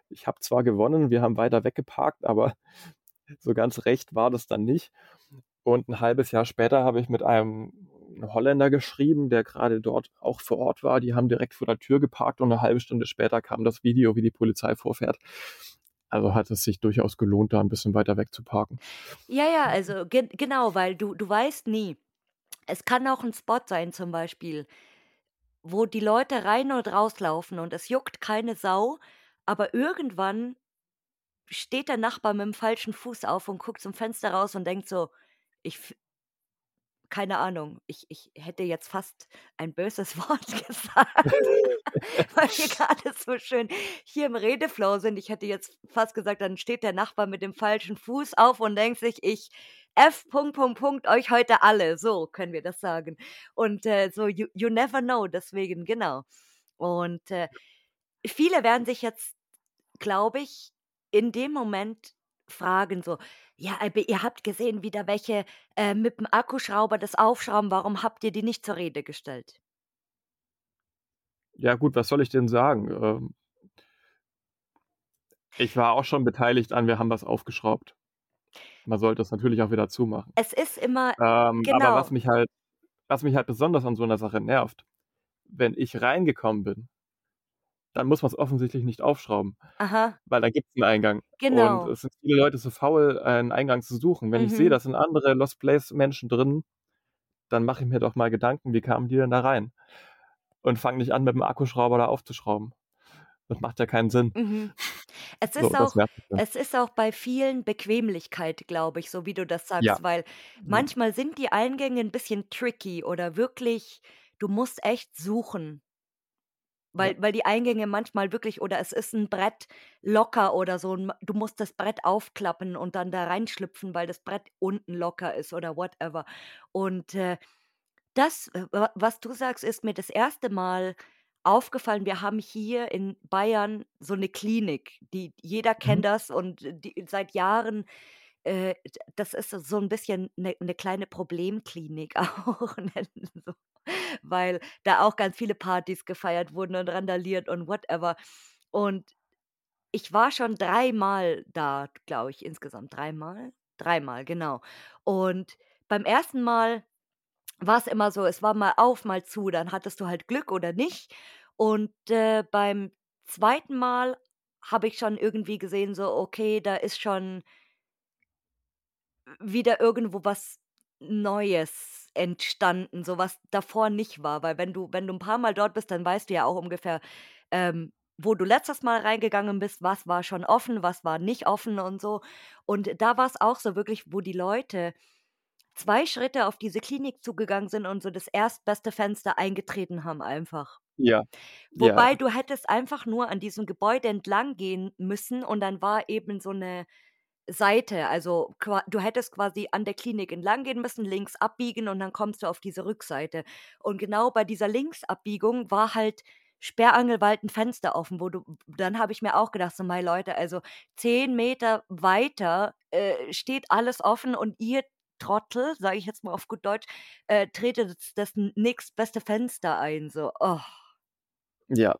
Ich habe zwar gewonnen, wir haben weiter weggeparkt, aber so ganz recht war das dann nicht. Und ein halbes Jahr später habe ich mit einem Holländer geschrieben, der gerade dort auch vor Ort war. Die haben direkt vor der Tür geparkt und eine halbe Stunde später kam das Video, wie die Polizei vorfährt. Also hat es sich durchaus gelohnt, da ein bisschen weiter weg zu parken. Ja, ja, also ge genau, weil du du weißt nie. Es kann auch ein Spot sein zum Beispiel, wo die Leute rein und rauslaufen und es juckt keine Sau, aber irgendwann steht der Nachbar mit dem falschen Fuß auf und guckt zum Fenster raus und denkt so: „Ich f“ keine Ahnung, ich ich hätte jetzt fast ein böses (laughs) Wort (laughs) gesagt, (laughs) weil wir gerade so schön hier im Redeflow sind. Ich hätte jetzt fast gesagt, dann steht der Nachbar mit dem falschen Fuß auf und denkt sich: „Ich F. Punkt, Punkt, Punkt, euch heute alle.“ So können wir das sagen. Und, äh, so you you never know, deswegen genau. Und, äh, viele werden sich jetzt, glaube ich, in dem Moment fragen so: „Ja, aber ihr habt gesehen, wie da welche, äh, mit dem Akkuschrauber das aufschrauben, warum habt ihr die nicht zur Rede gestellt?“ Ja gut, was soll ich denn sagen? Ähm ich war auch schon beteiligt an, wir haben was aufgeschraubt. Man sollte es natürlich auch wieder zumachen. Es ist immer Ähm, aber was genau. mich halt was mich halt besonders an so einer Sache nervt, wenn ich reingekommen bin, dann muss man es offensichtlich nicht aufschrauben, Aha, weil da gibt es einen Eingang. Und genau. es sind viele Leute so faul, einen Eingang zu suchen. Wenn ich sehe, Mhm. da sind andere Lost Place Menschen drin, dann mache ich mir doch mal Gedanken, wie kamen die denn da rein? Und fange nicht an, mit dem Akkuschrauber da aufzuschrauben. Das macht ja keinen Sinn. Mhm. (laughs) Es So, ist das auch es ist auch bei vielen Bequemlichkeit, glaube ich, so wie du das Ja. sagst, weil manchmal sind die Eingänge 'n bisschen tricky oder wirklich du musst echt suchen. Ja. Weil weil die Eingänge manchmal wirklich oder es ist 'n Brett locker oder so du musst das Brett aufklappen und dann da reinschlüpfen, weil das Brett unten locker ist oder whatever. Und, äh, das, äh, wa was du sagst, ist mir das erste Mal aufgefallen. Wir haben hier in Bayern so 'ne Klinik, die jeder Mhm. kennt das und die seit Jahren, äh, das ist so 'n bisschen 'ne 'ne kleine Problemklinik (laughs) auch, nennen so, weil da auch ganz viele Partys gefeiert wurden und randaliert und whatever. Und ich war schon dreimal da, glaube ich, insgesamt. Dreimal? Dreimal, genau. Und beim ersten Mal war's immer so, es war mal auf, mal zu, dann hattest du halt Glück oder nicht. Und, äh, beim zweiten Mal habe ich schon irgendwie gesehen, so, okay, da ist schon wieder irgendwo was Neues entstanden, so was davor nicht war. Weil wenn du wenn du 'n paarmal dort bist, dann weißt du ja auch ungefähr, ähm, wo du letztes Mal reingegangen bist, was war schon offen, was war nicht offen und so. Und da war's auch so wirklich, wo die Leute 2 Schritte auf diese Klinik zugegangen sind und so das erstbeste Fenster eingetreten haben einfach. Ja. Wobei Ja. du hättest einfach nur an diesem Gebäude entlang gehen müssen und dann war eben so 'ne Seite, also du hättest quasi an der Klinik entlang gehen müssen, links abbiegen und dann kommst du auf diese Rückseite. Und genau bei dieser Linksabbiegung war halt sperrangelweit 'n Fenster offen, wo du dann habe ich mir auch gedacht, so: „Mei Leute, also 10 Meter weiter, äh, steht alles offen und ihr Trottel, sage ich jetzt mal auf gut Deutsch, äh, tretet das n nächstbeste Fenster ein“, so. Oh. Ja.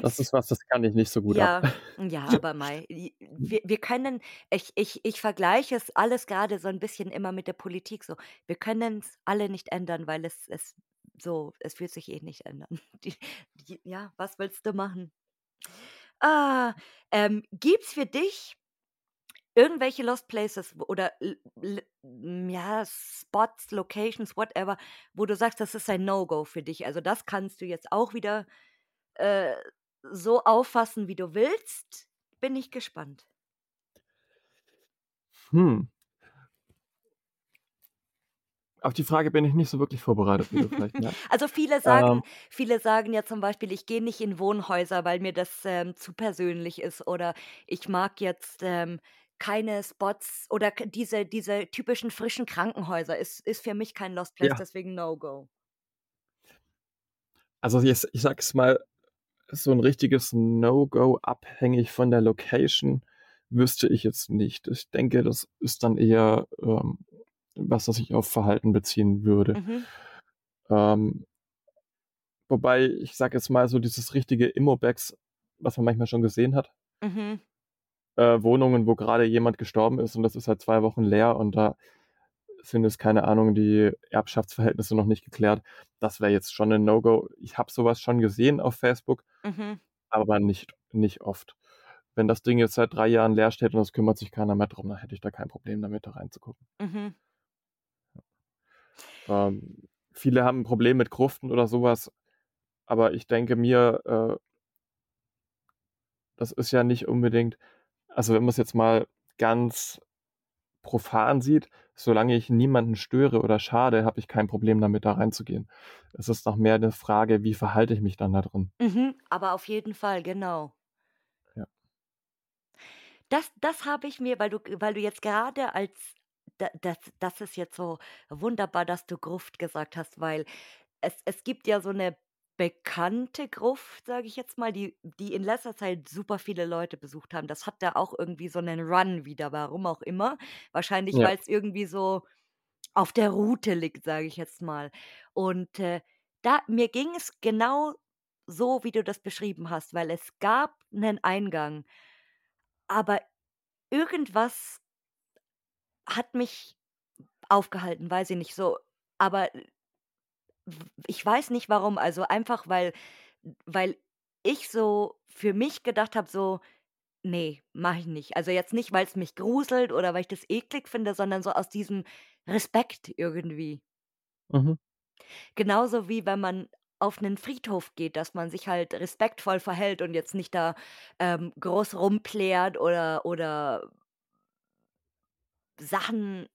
Das Gibt's ist was, das kann ich nicht so gut ab. Ja, ja, aber mei, i wir wir können ich ich ich vergleiche es alles grade so 'n bisschen immer mit der Politik so. Wir können's alle nicht ändern, weil es es so es wird sich eh nicht ändern. (laughs) Die die ja, was willst du machen? Ah, ähm, gibt's für dich irgendwelche Lost Places oder ja, Spots, Locations, whatever, wo du sagst, das ist ein No-Go für dich? Also, das kannst du jetzt auch wieder, äh, so auffassen, wie du willst. Bin ich gespannt. Hm. Auf die Frage bin ich nicht so wirklich vorbereitet, wie du (laughs) vielleicht merkst. Also, viele sagen Ähm viele sagen ja zum Beispiel: „Ich gehe nicht in Wohnhäuser, weil mir das, ähm, zu persönlich ist“, oder „Ich mag jetzt, ähm, keine Spots“ oder diese diese typischen frischen Krankenhäuser ist ist für mich kein Lost Place, Ja. deswegen No-Go. Also, ich sage es mal, so 'n richtiges No-Go, abhängig von der Location, wüsste ich jetzt nicht. Ich denke, das ist dann eher, ähm, was, das sich auf Verhalten beziehen würde. Mhm. Ähm wobei, ich sage jetzt mal so dieses richtige Immobacks, was man manchmal schon gesehen hat Mhm. äh, Wohnungen, wo grade jemand gestorben ist und das ist seit 2 Wochen leer und da sind jetzt, keine Ahnung, die Erbschaftsverhältnisse noch nicht geklärt. Das wäre jetzt schon 'n No-Go. Ich habe so was schon gesehen auf Facebook, Mhm. aber nicht nicht oft. Wenn das Ding jetzt seit 3 Jahren leer steht und es kümmert sich keiner mehr drum, dann hätte ich da kein Problem damit, da reinzugucken. Mhm. Ähm, viele haben 'n Problem mit Gruften oder so was, aber ich denke mir, äh das ist ja nicht unbedingt also, wenn man's jetzt mal ganz profan sieht, solange ich niemanden störe oder schade, habe ich kein Problem damit, da reinzugehen. Es ist doch mehr 'ne Frage, wie verhalte ich mich dann da drin? Mhm, aber auf jeden Fall, genau. Ja. Das das habe ich mir, weil du weil du jetzt gerade als da das das ist jetzt so wunderbar, dass du Gruft gesagt hast, weil es es gibt ja so 'ne bekannte Gruft, sage ich jetzt mal, die die in letzter Zeit super viele Leute besucht haben. Das hat da auch irgendwie so 'nen Run wieder, warum auch immer. Wahrscheinlich, Ja. weil's irgendwie so auf der Route liegt, sage ich jetzt mal. Und, äh, da mir ging es genau so, wie du das beschrieben hast, weil es gab 'nen Eingang aber irgendwas hat mich aufgehalten, weiß ich nicht, so aber ich weiß nicht warum. Also, einfach, weil weil ich so für mich gedacht habe, so: „Ne, mache ich nicht.“ Also, jetzt nicht, weil's mich gruselt oder weil ich das eklig finde, sondern so aus diesem Respekt irgendwie. Mhm. Genauso wie wenn man auf 'nen Friedhof geht, dass man sich halt respektvoll verhält und jetzt nicht da, ähm, groß rumplärt oder oder Sachen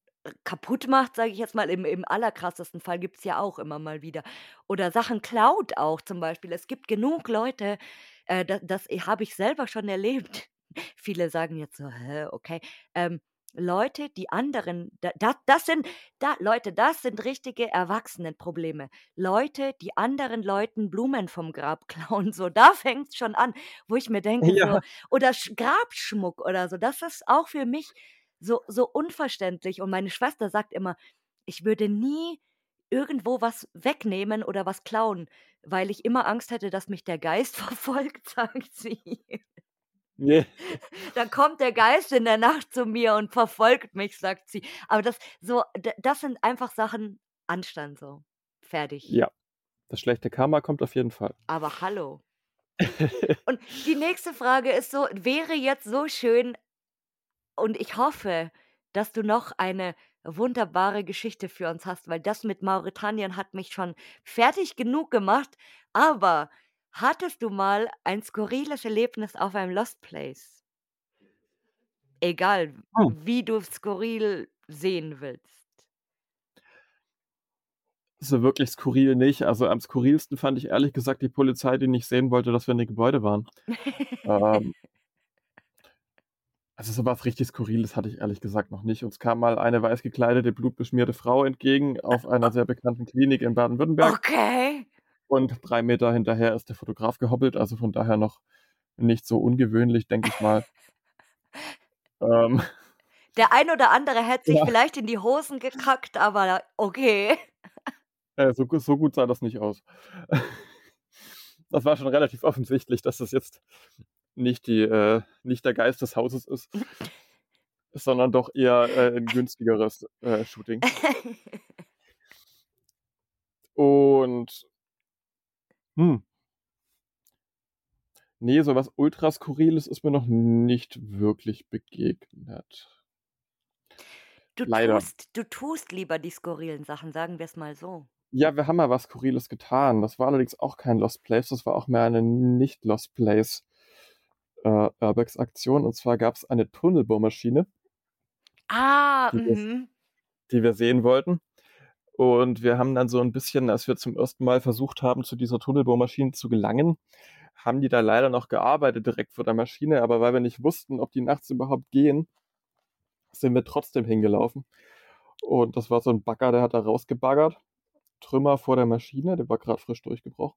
kaputt macht, sage ich jetzt mal. Im im allerkrassesten Fall gibt's ja auch immer mal wieder. Oder Sachen klaut auch zum Beispiel. Es gibt genug Leute, äh, da das habe ich selber schon erlebt. (laughs) Viele sagen jetzt so: „Hä, okay?“ Ähm, Leute, die anderen da da das sind da Leute, das sind richtige Erwachsenenprobleme. Leute, die anderen Leuten Blumen vom Grab (laughs) klauen, so, da fängt's schon an, wo ich mir denke so Ja. oder Sch Grabschmuck oder so. Das ist auch für mich so so unverständlich und meine Schwester sagt immer: „Ich würde nie irgendwo was wegnehmen oder was klauen, weil ich immer Angst hätte, dass mich der Geist (laughs) verfolgt“, sagt sie. Ne. „Dann kommt der Geist in der Nacht zu mir und verfolgt mich“, sagt sie. Aber das so das sind einfach Sachen Anstand so. Fertig. Ja, das schlechte Karma kommt auf jeden Fall. Aber hallo. (laughs) Und die nächste Frage ist so wäre jetzt so schön und ich hoffe, dass du noch eine wunderbare Geschichte für uns hast, weil das mit Mauretanien hat mich schon fertig genug gemacht. Aber hattest du mal ein skurriles Erlebnis auf einem Lost Place? Egal, Hm. wie du skurril sehen willst. So wirklich skurril nicht. Also, am skurrilsten fand ich ehrlich gesagt die Polizei, die nicht sehen wollte, dass wir in dem Gebäude waren. (laughs) Ähm also, so was richtig Skurriles hatte ich ehrlich gesagt noch nicht. Uns kam mal eine weiß gekleidete, blutbeschmierte Frau entgegen auf einer sehr bekannten Klinik in Baden-Württemberg. Okay. Und 3 Meter hinterher ist der Fotograf gehoppelt, also von daher noch nicht so ungewöhnlich, denke ich mal. (laughs) Ähm. Der ein oder andere hätte sich Ja. vielleicht in die Hosen gekackt, aber okay. Äh, so so gut sah das nicht aus. (laughs) Das war schon relativ offensichtlich, dass das jetzt nicht die äh, nicht der Geist des Hauses ist, sondern doch eher, äh, 'n günstigeres, äh, Shooting. Und hm. Ne, so was ultra Skurriles ist mir noch nicht wirklich begegnet. Du Leider. tust du tust lieber die skurrilen Sachen, sagen wir's mal so. Ja, wir haben mal was Skurriles getan. Das war allerdings auch kein Lost Place, das war auch mehr eine nicht Lost Place, äh, Urbex-Aktion. Und zwar gab's eine Tunnelbohrmaschine Ah, die wir mhm. die wir sehen wollten. Und wir haben dann so 'n bisschen als wir zum ersten Mal versucht haben, zu dieser Tunnelbohrmaschine zu gelangen, haben die da leider noch gearbeitet direkt vor der Maschine, aber weil wir nicht wussten, ob die nachts überhaupt gehen, sind wir trotzdem hingelaufen. Und das war so 'n Bagger, der hat da rausgebaggert. Trümmer vor der Maschine, der war grad frisch durchgebrochen.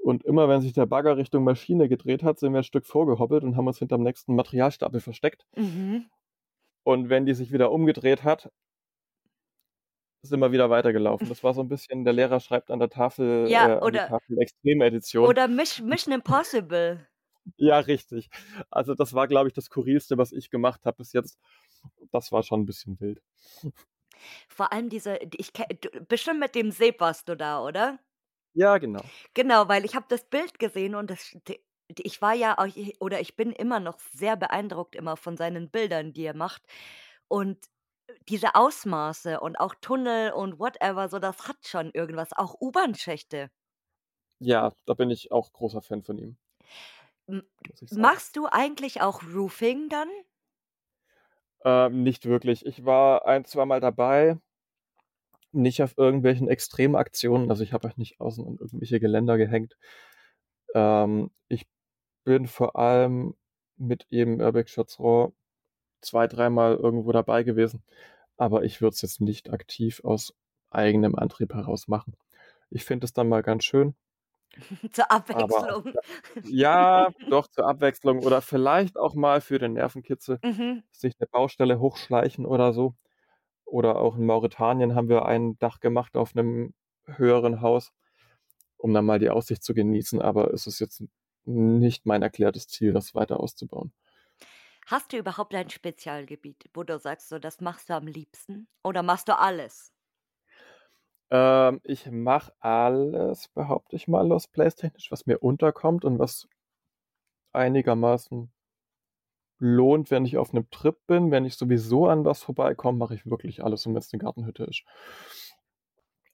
Und immer wenn sich der Bagger Richtung Maschine gedreht hat, sind wir 'n Stück vorgehoppelt und haben uns hinterm nächsten Materialstapel versteckt. Mhm. Und wenn die sich wieder umgedreht hat sind wir wieder weitergelaufen. Das war so 'n bisschen der Lehrer schreibt an der Tafel Ja, äh, oder Tafel Extremedition. oder Miss Mission Impossible. (laughs) Ja, richtig. Also, das war, glaube ich, das Skurrilste, was ich gemacht habe bis jetzt. Das war schon 'n bisschen wild. Vor allem diese ich bestimmt mit dem Sepp warst du da, oder? Ja, genau. Genau, weil ich habe das Bild gesehen und das ich war ja auch oder ich bin immer noch sehr beeindruckt immer von seinen Bildern, die er macht. Und diese Ausmaße und auch Tunnel und whatever, so das hat schon irgendwas, auch U-Bahn-Schächte. Ja, da bin ich auch großer Fan von ihm. Machst du eigentlich auch Roofing dann? Ähm, nicht wirklich. Ich war ein zweimal dabei. Nicht auf irgendwelchen Extremaktionen. Also, ich habe halt nicht außen an irgendwelche Geländer gehängt. Ähm, ich bin vor allem mit eben Urbex Schatzrohr zwei dreimal irgendwo dabei gewesen, aber ich würde es jetzt nicht aktiv aus eigenem Antrieb heraus machen. Ich finde es dann mal ganz schön. (laughs) Zur Aber Abwechslung. ja, doch zur Abwechslung oder vielleicht auch mal für den Nervenkitzel Mhm. sich 'ne Baustelle hochschleichen oder so. Oder auch in Mauretanien haben wir ein Dach gemacht auf 'nem höheren Haus, um dann mal die Aussicht zu genießen, aber es ist jetzt nicht mein erklärtes Ziel, das weiter auszubauen. Hast du überhaupt ein Spezialgebiet, wo du sagst, so das machst du am liebsten oder machst du alles? Ähm, ich mache alles, behaupte ich mal, Lost Place technisch, was mir unterkommt und was einigermaßen lohnt, wenn ich auf einem Trip bin. Wenn ich sowieso an was vorbeikomme, mache ich wirklich alles, und wenn es eine Gartenhütte ist.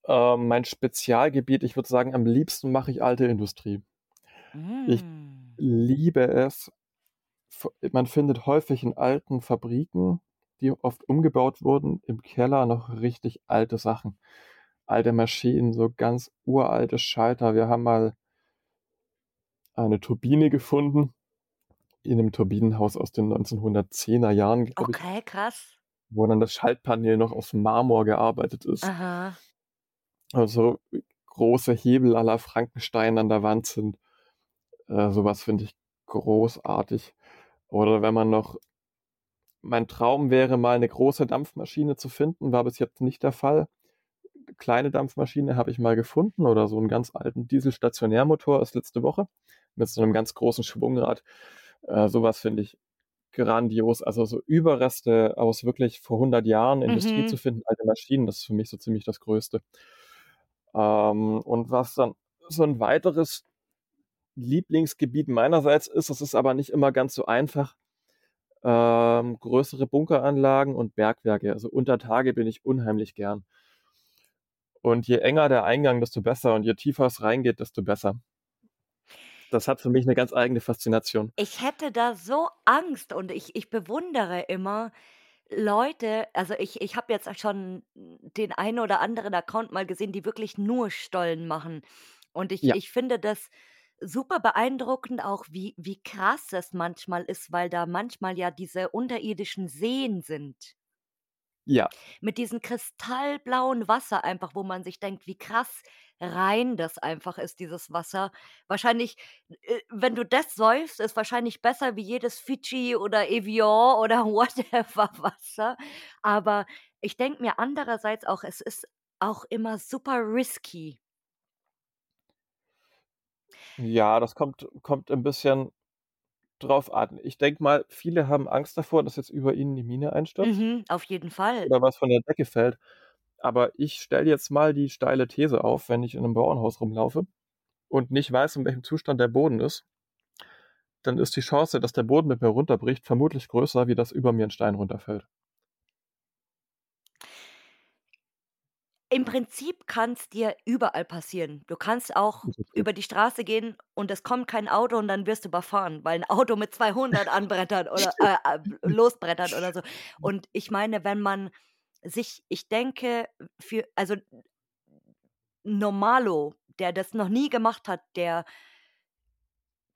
Ähm, mein Spezialgebiet, ich würde sagen, am liebsten mache ich alte Industrie. Ich Mm. liebe es. Man findet häufig in alten Fabriken, die oft umgebaut wurden, im Keller noch richtig alte Sachen. Alte Maschinen, so ganz uralte Schalter. Wir haben mal eine Turbine gefunden in einem Turbinenhaus aus den 1910er Jahren, glaube ich, Okay, krass. wo dann das Schaltpanel noch aus Marmor gearbeitet ist. Aha. Also große Hebel aller Frankenstein an der Wand sind. Äh, sowas finde ich großartig. Oder wenn man noch, mein Traum wäre mal eine große Dampfmaschine zu finden, war bis jetzt nicht der Fall. Kleine Dampfmaschine habe ich mal gefunden oder so einen ganz alten Dieselstationärmotor ist letzte Woche mit so einem ganz großen Schwungrad. Äh, sowas finde ich grandios. Also so Überreste aus wirklich vor 100 Jahren Industrie Mhm. zu finden, alte Maschinen, das ist für mich so ziemlich das Größte. Ähm, und was dann so ein weiteres Lieblingsgebiet meinerseits ist, das ist aber nicht immer ganz so einfach, ähm, größere Bunkeranlagen und Bergwerke. Also unter Tage bin ich unheimlich gern. Und je enger der Eingang, desto besser. Und je tiefer es reingeht, desto besser. Das hat für mich eine ganz eigene Faszination. Ich hätte da so Angst und ich, ich bewundere immer Leute, also ich, ich habe jetzt schon den einen oder anderen Account mal gesehen, die wirklich nur Stollen machen. Und ich, Ja. ich finde das super beeindruckend auch, wie, wie krass es manchmal ist, weil da manchmal ja diese unterirdischen Seen sind. Ja, Mit diesem kristallblauen Wasser einfach, wo man sich denkt, wie krass rein das einfach ist, dieses Wasser. Wahrscheinlich, äh, wenn du das säufst, ist wahrscheinlich besser wie jedes Fidschi oder Evian oder (laughs) whatever Wasser. Aber ich denke mir andererseits auch, es ist auch immer super risky. ja, das kommt, kommt ein bisschen drauf an. Ich denke mal, viele haben Angst davor, dass jetzt über ihnen die Mine einstürzt Mhm, auf jeden Fall. oder was von der Decke fällt. Aber ich stelle jetzt mal die steile These auf, wenn ich in einem Bauernhaus rumlaufe und nicht weiß, in welchem Zustand der Boden ist, dann ist die Chance, dass der Boden mit mir runterbricht, vermutlich größer, wie dass über mir ein Stein runterfällt. Im Prinzip kann es dir überall passieren. Du kannst auch über die Straße gehen und es kommt kein Auto und dann wirst du überfahren, weil ein Auto mit 200 anbrettert oder (laughs) äh, äh, losbrettert oder so. Und ich meine, wenn man sich, ich denke, für, also Normalo, der das noch nie gemacht hat, der,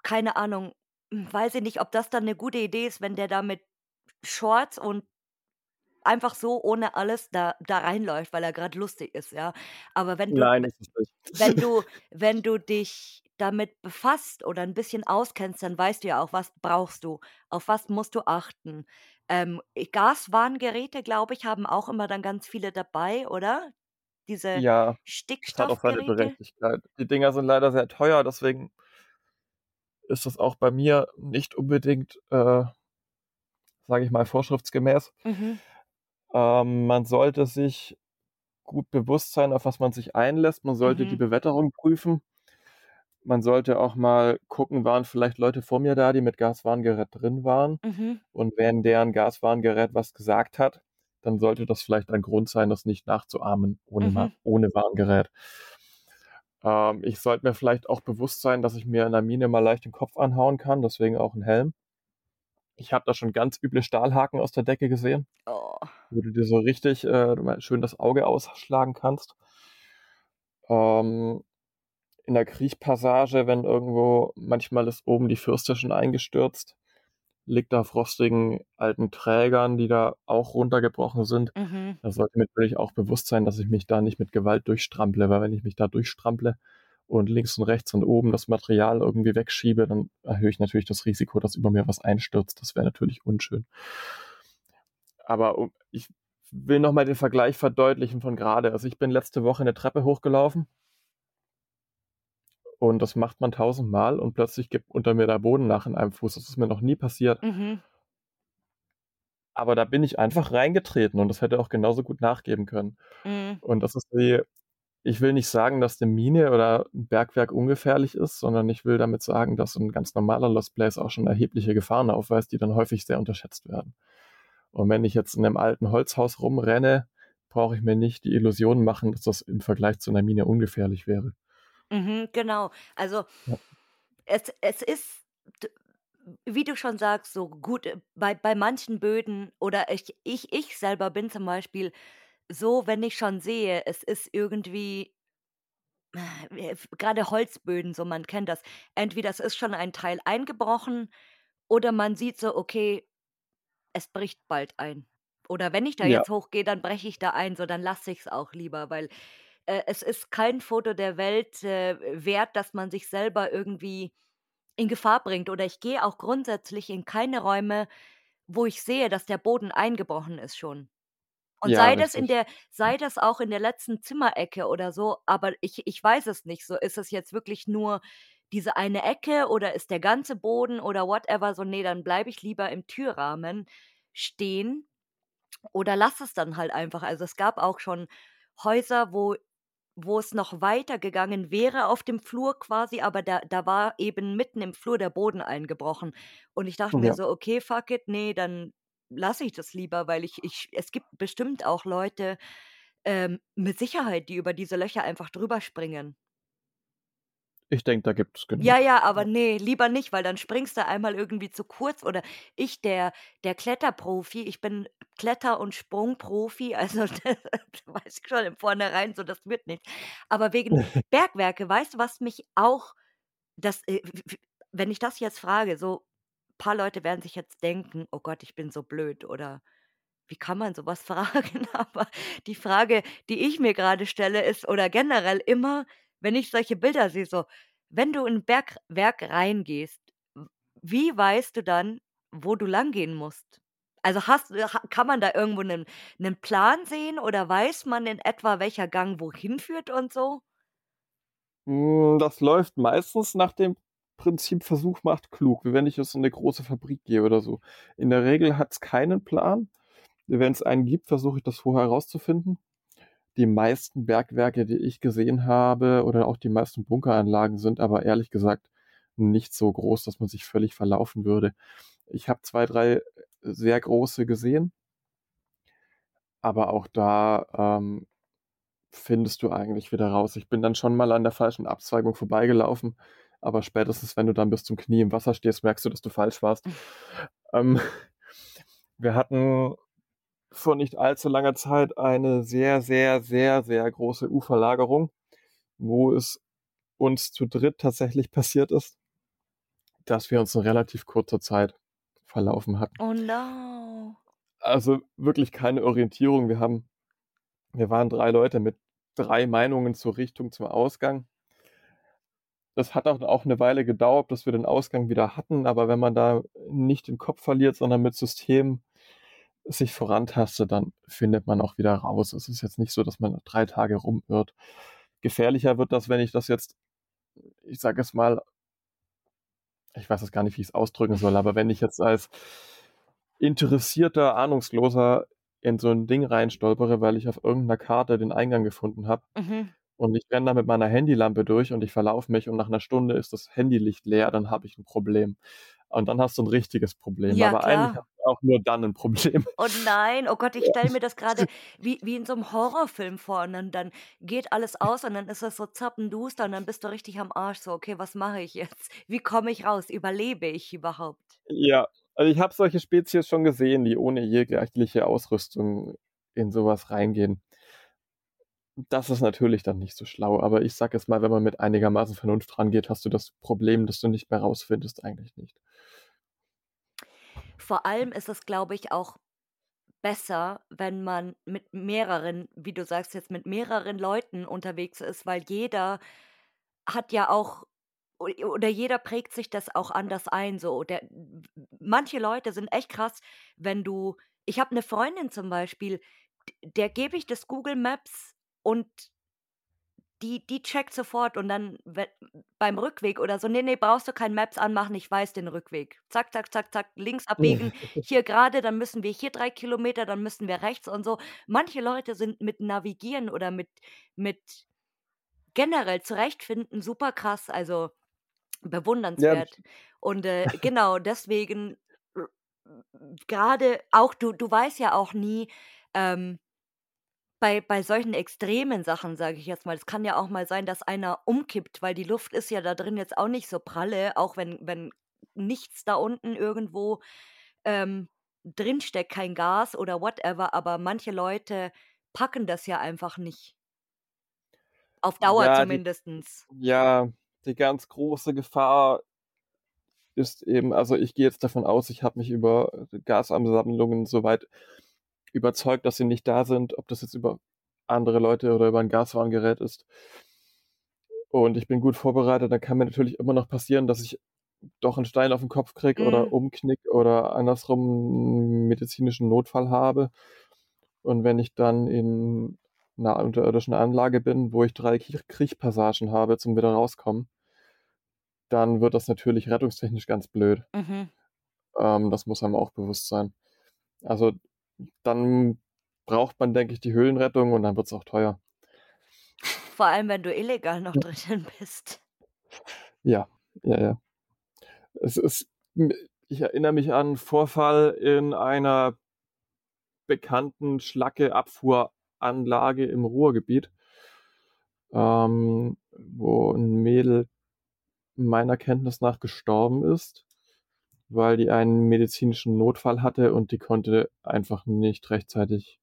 keine Ahnung, hm, weiß ich nicht, ob das dann eine gute Idee ist, wenn der da mit Shorts und einfach so ohne alles da, da reinläuft, weil er gerade lustig ist, ja. Aber wenn du, Nein, wenn du, (laughs) wenn du dich damit befasst oder ein bisschen auskennst, dann weißt du ja auch, was brauchst du, auf was musst du achten. Ähm, Gaswarngeräte, glaube ich, haben auch immer dann ganz viele dabei, oder? Diese Ja, es hat auch seine Stickstoffgeräte. Berechtigkeit. Die Dinger sind leider sehr teuer, deswegen ist das auch bei mir nicht unbedingt, äh, sage ich mal, vorschriftsgemäß. Mhm. Ähm, man sollte sich gut bewusst sein, auf was man sich einlässt. Man sollte die Mhm. Bewetterung prüfen. Man sollte auch mal gucken, waren vielleicht Leute vor mir da, die mit Gaswarngerät drin waren. Mhm. Und wenn deren Gaswarngerät was gesagt hat, dann sollte das vielleicht ein Grund sein, das nicht nachzuahmen ohne, Mhm. ohne Warngerät. Ähm, ich sollte mir vielleicht auch bewusst sein, dass ich mir in der Mine mal leicht den Kopf anhauen kann, deswegen auch ein Helm. Ich habe da schon ganz üble Stahlhaken aus der Decke gesehen, Oh. wo du dir so richtig äh, schön das Auge ausschlagen kannst. Ähm, in der Kriechpassage, wenn irgendwo, manchmal ist oben die Fürste schon eingestürzt, liegt da auf rostigen alten Trägern, die da auch runtergebrochen sind. Mhm. Da sollte mir natürlich auch bewusst sein, dass ich mich da nicht mit Gewalt durchstrample, weil wenn ich mich da durchstrample und links und rechts und oben das Material irgendwie wegschiebe, dann erhöhe ich natürlich das Risiko, dass über mir was einstürzt. Das wäre natürlich unschön. Aber ich will nochmal den Vergleich verdeutlichen von gerade. Also ich bin letzte Woche eine Treppe hochgelaufen und das macht man tausendmal und plötzlich gibt unter mir der Boden nach in einem Fuß. Das ist mir noch nie passiert. Mhm. Aber da bin ich einfach reingetreten und das hätte auch genauso gut nachgeben können. Mhm. Und das ist wie, ich will nicht sagen, dass eine Mine oder ein Bergwerk ungefährlich ist, sondern ich will damit sagen, dass ein ganz normaler Lost Place auch schon erhebliche Gefahren aufweist, die dann häufig sehr unterschätzt werden. Und wenn ich jetzt in einem alten Holzhaus rumrenne, brauche ich mir nicht die Illusion machen, dass das im Vergleich zu einer Mine ungefährlich wäre. Mhm, genau. Also Ja. es, es ist, d- wie du schon sagst, so gut äh, bei, bei manchen Böden oder ich, ich, ich selber bin zum Beispiel so, wenn ich schon sehe, es ist irgendwie äh, gerade Holzböden, so man kennt das. Entweder es ist schon ein Teil eingebrochen oder man sieht so, okay, es bricht bald ein. Oder wenn ich da Ja, jetzt hochgehe, dann breche ich da ein, so dann lasse ich es auch lieber, weil äh, es ist kein Foto der Welt äh, wert, dass man sich selber irgendwie in Gefahr bringt. Oder ich gehe auch grundsätzlich in keine Räume, wo ich sehe, dass der Boden eingebrochen ist schon. Und ja, sei das in der sei das auch in der letzten Zimmerecke oder so, aber ich ich weiß es nicht so. Ist es jetzt wirklich nur diese eine Ecke oder ist der ganze Boden oder whatever so, ne, dann bleibe ich lieber im Türrahmen stehen oder lass es dann halt einfach. Also, es gab auch schon Häuser, wo wo es noch weiter gegangen wäre auf dem Flur quasi, aber da da war eben mitten im Flur der Boden eingebrochen. Und ich dachte mir Ja. so: „Okay, fuck it, ne, dann lasse ich das lieber“, weil ich ich es gibt bestimmt auch Leute, ähm, mit Sicherheit, die über diese Löcher einfach drüber springen. Ich denke, da gibt es genug. ja, Ja. aber ne, lieber nicht, weil dann springst du einmal irgendwie zu kurz oder ich, der der Kletterprofi, ich bin Kletter und Sprungprofi, also (laughs) da weiß ich schon im Vornherein, so das wird nichts. Aber wegen (laughs) Bergwerke, weißt du, was mich auch das äh, wenn ich das jetzt frage, so paar Leute werden sich jetzt denken: „Oh Gott, ich bin so blöd“ oder „Wie kann man so was (laughs) fragen?“ Aber die Frage, die ich mir grade stelle, ist oder generell immer, wenn ich solche Bilder sehe, so, wenn du in 'n Bergwerk reingehst, wie weißt du dann, wo du langgehen musst? Also, hast ha kann man da irgendwo 'nen 'nen Plan sehen oder weiß man in etwa, welcher Gang wohin führt und so? Hm, das läuft meistens nach dem Prinzip Versuch macht klug, wie wenn ich jetzt in 'ne große Fabrik gehe oder so. In der Regel hat's keinen Plan. Wenn's einen gibt, versuche ich das vorher herauszufinden. Die meisten Bergwerke, die ich gesehen habe oder auch die meisten Bunkeranlagen sind aber ehrlich gesagt nicht so groß, dass man sich völlig verlaufen würde. Ich habe 2, 3 sehr große gesehen. Aber auch da, ähm, findest du eigentlich wieder raus. Ich bin dann schon mal an der falschen Abzweigung vorbeigelaufen, aber spätestens, wenn du dann bis zum Knie im Wasser stehst, merkst du, dass du falsch warst. Ähm, wir hatten vor nicht allzu langer Zeit eine sehr, sehr, sehr, sehr große Uferlagerung, wo es uns zu dritt tatsächlich passiert ist dass wir uns in relativ kurzer Zeit verlaufen hatten. Oh no. Also, wirklich keine Orientierung. Wir haben wir waren 3 Leute mit 3 Meinungen zur Richtung zum Ausgang. Das hat auch auch 'ne Weile gedauert, bis wir den Ausgang wieder hatten, aber wenn man da nicht den Kopf verliert, sondern mit System sich vorantastet, dann findet man auch wieder raus. Es ist jetzt nicht so, dass man 3 Tage rumirrt. Gefährlicher wird das, wenn ich das jetzt ich sage es mal ich weiß jetzt gar nicht, wie ich's ausdrücken soll, aber wenn ich jetzt als interessierter Ahnungsloser in so 'n Ding reinstolpere, weil ich auf irgend 'ner Karte den Eingang gefunden habe Mhm. und ich renne da mit meiner Handylampe durch und ich verlaufe mich und nach 'ner Stunde ist das Handylicht leer, dann habe ich 'n Problem. Und dann hast du 'n richtiges Problem. Ja, Aber eigentlich klar. du auch nur dann 'n Problem. Oh nein, oh Gott, ich stelle mir das grade (laughs) wie wie in so 'nem Horrorfilm vor und dann dann geht alles aus und dann ist das so zappenduster und dann bist du richtig am Arsch so: „Okay, was mache ich jetzt? Wie komme ich raus? Überlebe ich überhaupt?“ Ja, also ich habe solche Spezies schon gesehen, die ohne jegliche Ausrüstung in so was reingehen. Das ist natürlich dann nicht so schlau, aber ich sage jetzt mal, wenn man mit einigermaßen Vernunft rangeht, hast du das Problem, das du nicht mehr rausfindest, eigentlich nicht. Vor allem ist es, glaube ich, auch besser, wenn man mit mehreren wie du sagst jetzt, mit mehreren Leuten unterwegs ist, weil jeder hat ja auch oder jeder prägt sich das auch anders ein so. Der manche Leute sind echt krass, wenn du ich habe 'ne Freundin zum Beispiel, der gebe ich das Google Maps und die die checkt sofort und dann beim Rückweg oder so: „Ne, ne, brauchst du kein Maps anmachen, ich weiß den Rückweg. Zack, zack, zack, zack, links abbiegen, hier gerade, dann müssen wir hier 3 Kilometer, dann müssen wir rechts“ und so. Manche Leute sind mit Navigieren oder mit mit generell zurechtfinden, super krass, also Ja, bewundernswert. Und, äh, (laughs) genau, deswegen r grade auch du du weißt ja auch nie, ähm bei bei solchen extremen Sachen, sage ich jetzt mal es kann ja auch mal sein, dass einer umkippt, weil die Luft ist ja da drin jetzt auch nicht so pralle, auch wenn wenn nichts da unten irgendwo, ähm, drinsteckt, kein Gas oder whatever, aber manche Leute packen das ja einfach nicht. Auf Dauer Ja, die zumindestens. ja, die ganz große Gefahr ist eben also, ich gehe jetzt davon aus, ich habe mich über Gasansammlungen so weit überzeugt, dass sie nicht da sind, ob das jetzt über andere Leute oder über 'n Gaswarngerät ist. Und ich bin gut vorbereitet, dann kann mir natürlich immer noch passieren, dass ich doch 'n Stein auf 'n Kopf kriege oder Mhm. umknicke oder andersrum 'n medizinischen Notfall habe. Und wenn ich dann in 'ner unterirdischen Anlage bin, wo ich 3 Kriech Kriechpassagen habe zum wieder rauskommen dann wird das natürlich rettungstechnisch ganz blöd. Mhm. Ähm, das muss einem auch bewusst sein. Also, dann braucht man, denke ich, die Höhlenrettung und dann wird's auch teuer. Vor allem, wenn du illegal noch drinnen bist. Ja, ja, ja. Es ist ich erinnere mich an 'n Vorfall in einer bekannten Schlacke-Abfuhranlage im Ruhrgebiet ähm, wo 'n Mädel meiner Kenntnis nach gestorben ist, weil die einen medizinischen Notfall hatte und die konnte einfach nicht rechtzeitig,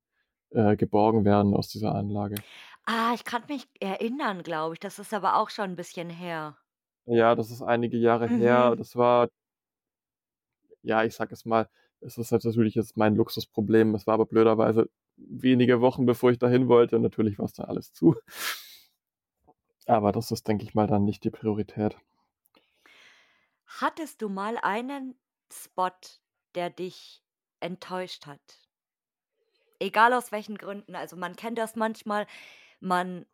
äh, geborgen werden aus dieser Anlage. Ah, ich kann mich erinnern, glaube ich. Das ist aber auch schon 'n bisschen her. Ja, das ist einige Jahre her. Mhm. Das war ja, ich sage jetzt mal, es ist natürlich jetzt mein Luxusproblem. Es war aber blöderweise wenige Wochen, bevor ich dahin wollte und natürlich war's da alles zu. Aber das ist, denke ich mal, dann nicht die Priorität. Hattest du mal einen Spot, der dich enttäuscht hat? Egal aus welchen Gründen. Also, man kennt das manchmal, man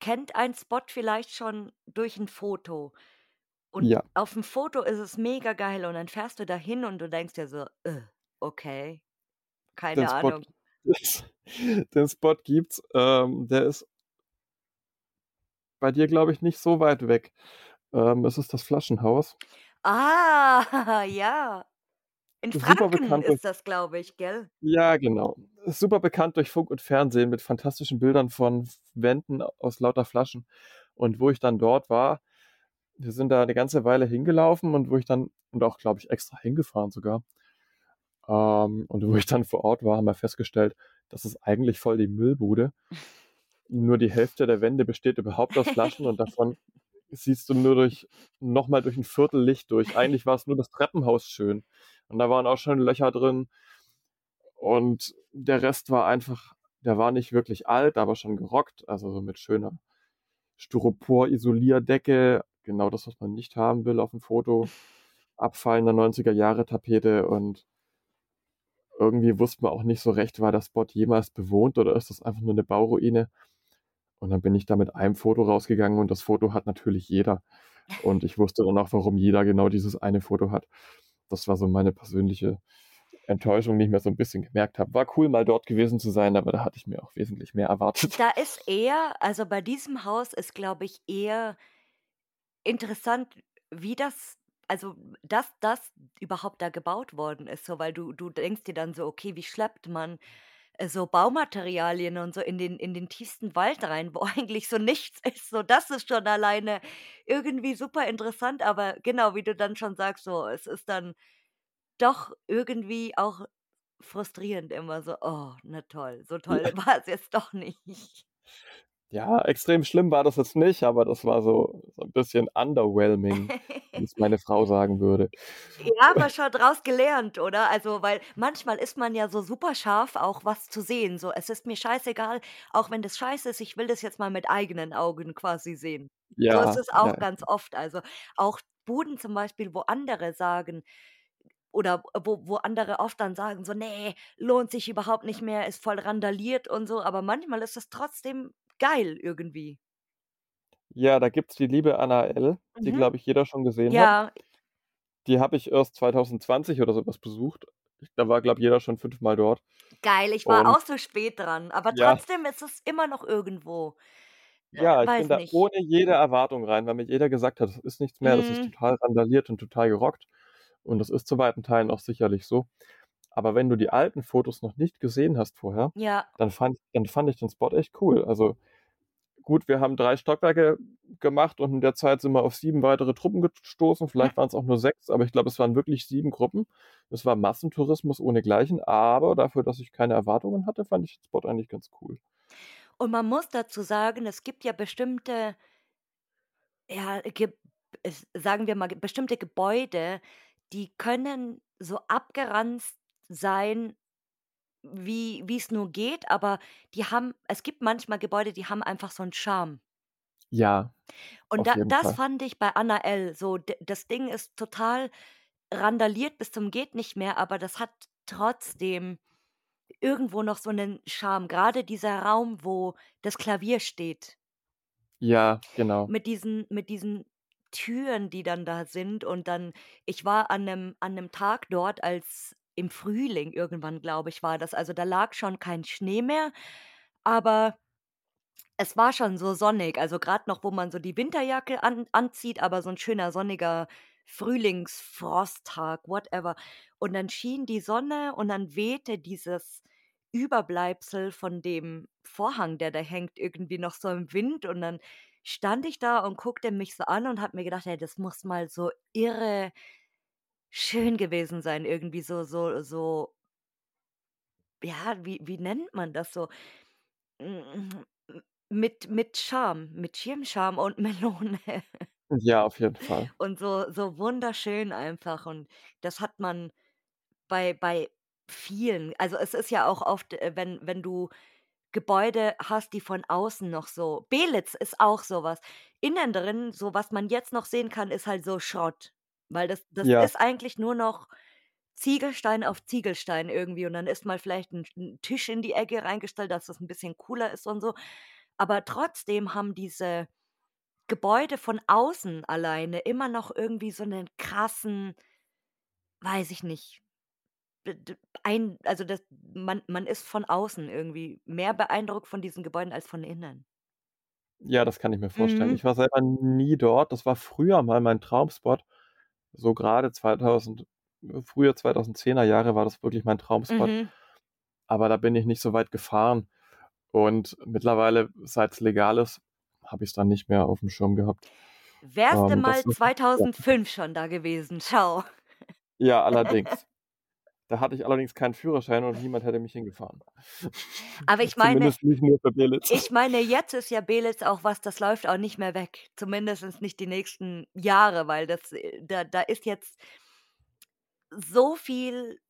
kennt einen Spot vielleicht schon durch 'n Foto. Und Ja. auf'm Foto ist es mega geil und dann fährst du dahin und du denkst dir so: „Äh, okay, Den keine Spot Ahnung.“ (laughs) den Spot gibt's. Ähm, der ist bei dir, glaube ich, nicht so weit weg. Ähm, es ist das Flaschenhaus. Ah, (laughs) ja. In Super Franken bekannt durch ist das, glaube ich, gell? Ja, genau. Super bekannt durch Funk und Fernsehen mit fantastischen Bildern von Wänden aus lauter Flaschen. Und wo ich dann dort war wir sind da 'ne ganze Weile hingelaufen und wo ich dann und auch, glaube ich, extra hingefahren sogar. Ähm, und wo ich dann vor Ort war, haben wir festgestellt, das ist eigentlich voll die Müllbude. (laughs) Nur die Hälfte der Wände besteht überhaupt aus Flaschen und (laughs) davon siehst du nur durch noch mal durch 'n Viertel Licht durch. Eigentlich war's nur das Treppenhaus schön. Und da waren auch schon Löcher drin. Und der Rest war einfach der war nicht wirklich alt, aber schon gerockt, also so mit schöner Styropor-Isolierdecke, genau das, was man nicht haben will auf'm Foto. Abfallender 90er-Jahre-Tapete und irgendwie wusste man auch nicht so recht, war der Spot jemals bewohnt oder ist das einfach nur 'ne Bauruine? Und dann bin ich da mit einem Foto rausgegangen und das Foto hat natürlich jeder. Und ich wusste dann auch, warum jeder genau dieses eine Foto hat. Das war so meine persönliche Enttäuschung, die ich mir so 'n bisschen gemerkt habe. War cool, mal dort gewesen zu sein, aber da hatte ich mir auch wesentlich mehr erwartet. Da ist eher also, bei diesem Haus ist, glaube ich, eher interessant, wie das also, dass das überhaupt da gebaut worden ist, so, weil du du denkst dir dann so: „Okay, wie schleppt man, äh, so Baumaterialien und so in den in den tiefsten Wald rein, wo (laughs) eigentlich so nichts ist?“ So, das ist schon alleine irgendwie super interessant, aber genau, wie du dann schon sagst, so, es ist dann doch irgendwie auch frustrierend immer so: „Oh, na toll, so toll Ja. (laughs) war's jetzt doch nicht.“ Ja, extrem schlimm war das jetzt nicht, aber das war so so 'n bisschen underwhelming, wie's meine Frau (laughs) sagen würde. Ja, aber schon draus gelernt, oder? Also, weil manchmal ist man ja so super scharf, auch was zu sehen. So: „Es ist mir scheißegal, auch wenn das scheiße ist, ich will das jetzt mal mit eigenen Augen quasi sehen.“ So ist Ja, es ja, auch ja. ganz oft. Also, auch Buden zum Beispiel, wo andere sagen oder wo wo andere oft dann sagen so: „Ne, lohnt sich überhaupt nicht mehr, ist voll randaliert“ und so, aber manchmal ist es trotzdem geil irgendwie. Ja, da gibt's die liebe Anna L., die, Mhm. glaube ich, jeder schon gesehen hat. Ja. Die habe ich erst 2020 oder so was besucht. Da war, glaube ich, jeder schon fünfmal dort. Geil, ich war Und auch so spät dran, aber Ja. trotzdem ist es immer noch irgendwo. Ja, ich bin weiß da nicht. ohne jede Erwartung rein, weil mir jeder gesagt hat: „Das ist nichts mehr, das ist Mhm. total randaliert und total gerockt.“ Und das ist zu weiten Teilen auch sicherlich so. Aber wenn du die alten Fotos noch nicht gesehen hast vorher, Ja. dann fand dann fand ich den Spot echt cool. Also, gut, wir haben 3 Stockwerke gemacht und in der Zeit sind wir auf 7 weitere Truppen gestoßen. Vielleicht waren's auch nur 6, aber ich glaube, es waren wirklich 7 Gruppen. Es war Massentourismus ohnegleichen, aber dafür, dass ich keine Erwartungen hatte, fand ich den Spot eigentlich ganz cool. Und man muss dazu sagen, es gibt ja bestimmte ja, es sagen wir mal, bestimmte Gebäude, die können so abgeranzt sein, wie wie's nur geht, aber die haben es gibt manchmal Gebäude, die haben einfach so 'n Charme. Ja, Und da das Fall. fand ich bei Anna L. so. Das Ding ist total randaliert bis zum geht nicht mehr, aber das hat trotzdem irgendwo noch so 'nen Charme. Grade dieser Raum, wo das Klavier steht. Ja, genau. Mit diesen mit diesen Türen, die dann da sind und dann ich war an 'nem an 'nem Tag dort, als im Frühling irgendwann, glaube ich, war das. Also, da lag schon kein Schnee mehr, aber es war schon so sonnig. Also, grad noch, wo man so die Winterjacke an anzieht, aber so 'n schöner sonniger Frühlings-Frosttag, whatever. Und dann schien die Sonne und dann wehte dieses Überbleibsel von dem Vorhang, der da hängt, irgendwie noch so im Wind und dann stand ich da und guckte mich so an und habe mir gedacht: „Ey, das muss mal so irre schön gewesen sein“, irgendwie so so so ja, wie wie nennt man das so? Hm, m mit mit Charme, mit Schirmscham und Melone. (laughs) Ja, auf jeden Fall. Und so so wunderschön einfach und das hat man bei bei vielen also, es ist ja auch oft, äh, wenn wenn du Gebäude hast, die von außen noch so Belitz ist auch so was. Innen drin, so was man jetzt noch sehen kann, ist halt so Schrott, weil das das Ja. ist eigentlich nur noch Ziegelstein auf Ziegelstein irgendwie und dann ist mal vielleicht 'n 'n Tisch in die Ecke reingestellt, dass das 'n bisschen cooler ist und so. Aber trotzdem haben diese Gebäude von außen alleine immer noch irgendwie so 'nen krassen weiß ich nicht, d d ein also, das man man ist von außen irgendwie mehr beeindruckt von diesen Gebäuden als von innen. Ja, das kann ich mir vorstellen. Mhm. Ich war selber nie dort. Das war früher mal mein Traumspot. So grade 2000 äh, frühe 2010er Jahre war das wirklich mein Traumspot. Mhm. Aber da bin ich nicht so weit gefahren. Und mittlerweile, seit's legal ist, habe ich's dann nicht mehr aufm Schirm gehabt. Wärst du Ähm, das mal ist ja. 2005 schon da gewesen, schau. Ja, allerdings. Da hatte ich allerdings keinen Führerschein und niemand hätte mich hingefahren. Aber ich (laughs) meine ich meine, jetzt ist ja Belitz auch was, das läuft auch nicht mehr weg. Zumindest nicht die nächsten Jahre, weil das äh, da da ist jetzt so viel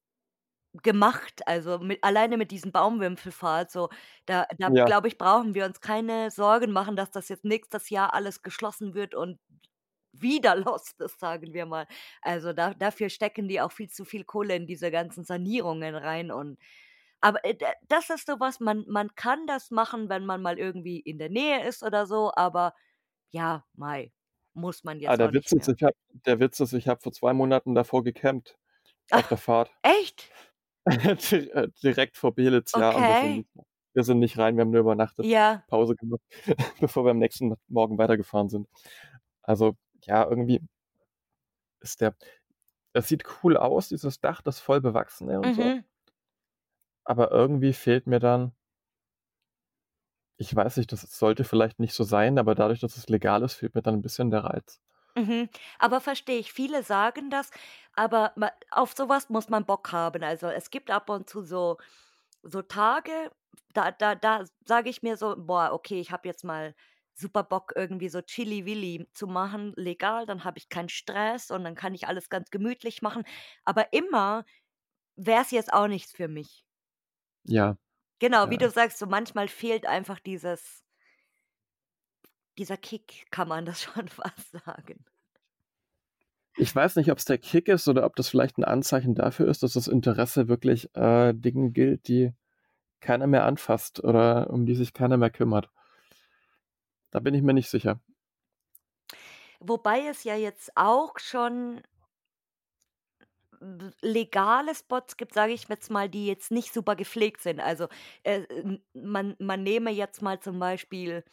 gemacht, also, mit alleine mit diesem Baumwipfelpfad so, da da Ja. glaube ich, brauchen wir uns keine Sorgen machen, dass das jetzt nächstes Jahr alles geschlossen wird und wieder lost ist, sagen wir mal. Also, da dafür stecken die auch viel zu viel Kohle in diese ganzen Sanierungen rein und aber, äh, das ist so was, man man kann das machen, wenn man mal irgendwie in der Nähe ist oder so, aber ja, mei, muss man Ah, jetzt auch der Witz ist, ich habe der Witz ist, ich habe vor 2 Monaten davor gecampt auf Ach, der Fahrt. echt? (laughs) Äh, direkt vor Belitz, ja, und wir sind Okay. nicht wir sind nicht rein, wir haben nur übernachtet, Ja. Pause gemacht, (laughs) bevor wir am nächsten Morgen weitergefahren sind. Also, ja, irgendwie ist der es sieht cool aus, dieses Dach, das voll bewachsene und so. Mhm. Aber irgendwie fehlt mir dann ich weiß nicht, das sollte vielleicht nicht so sein, aber dadurch, dass es legal ist, fehlt mir dann 'n bisschen der Reiz. Mhm. Aber verstehe ich. Viele sagen das, aber auf so was muss man Bock haben. Also, es gibt ab und zu so so Tage, da da da sage ich mir so: „Boah, okay, ich habe jetzt mal super Bock, irgendwie so Chilli-Willi zu machen, legal, dann habe ich keinen Stress und dann kann ich alles ganz gemütlich machen.“ Aber immer wär's jetzt auch nichts für mich. Ja. Genau, Ja, wie du sagst, so manchmal fehlt einfach dieses dieser Kick, kann man das (laughs) schon fast sagen. Ich weiß nicht, ob's der Kick ist oder ob das vielleicht 'n Anzeichen dafür ist, dass das Interesse wirklich, äh, Dingen gilt, die keiner mehr anfasst oder um die sich keiner mehr kümmert. Da bin ich mir nicht sicher. Wobei es ja jetzt auch schon legale Spots gibt, sage ich jetzt mal, die jetzt nicht super gepflegt sind. Also, äh, man man nehme jetzt mal zum Beispiel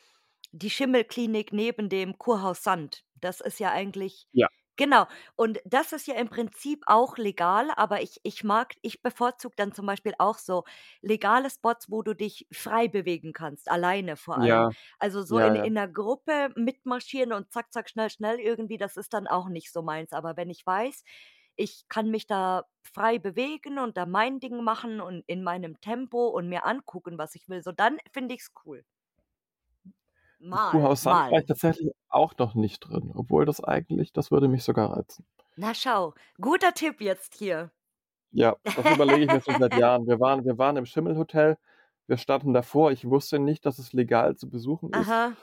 die Schimmelklinik neben dem Kurhaus Sand. Das ist ja eigentlich Ja. Genau. Und das ist ja im Prinzip auch legal, aber ich ich mag ich bevorzuge dann zum Beispiel auch so legale Spots, wo du dich frei bewegen kannst, alleine vor allem. Ja, Also, so ja, in ja. in 'ner Gruppe mitmarschieren und zack, zack, schnell, schnell irgendwie, das ist dann auch nicht so meins. Aber wenn ich weiß, ich kann mich da frei bewegen und da mein Ding machen und in meinem Tempo und mir angucken, was ich will, so dann finde ich's cool. Mal, Kurhaus Sand war ich tatsächlich auch noch nicht drin, obwohl das eigentlich das würde mich sogar reizen. Na schau, guter Tipp jetzt hier. Ja, das überlege ich mir schon seit (laughs) Jahren. Wir waren wir waren im Schimmelhotel. Wir standen davor. Ich wusste nicht, dass es legal zu besuchen ist. Aha.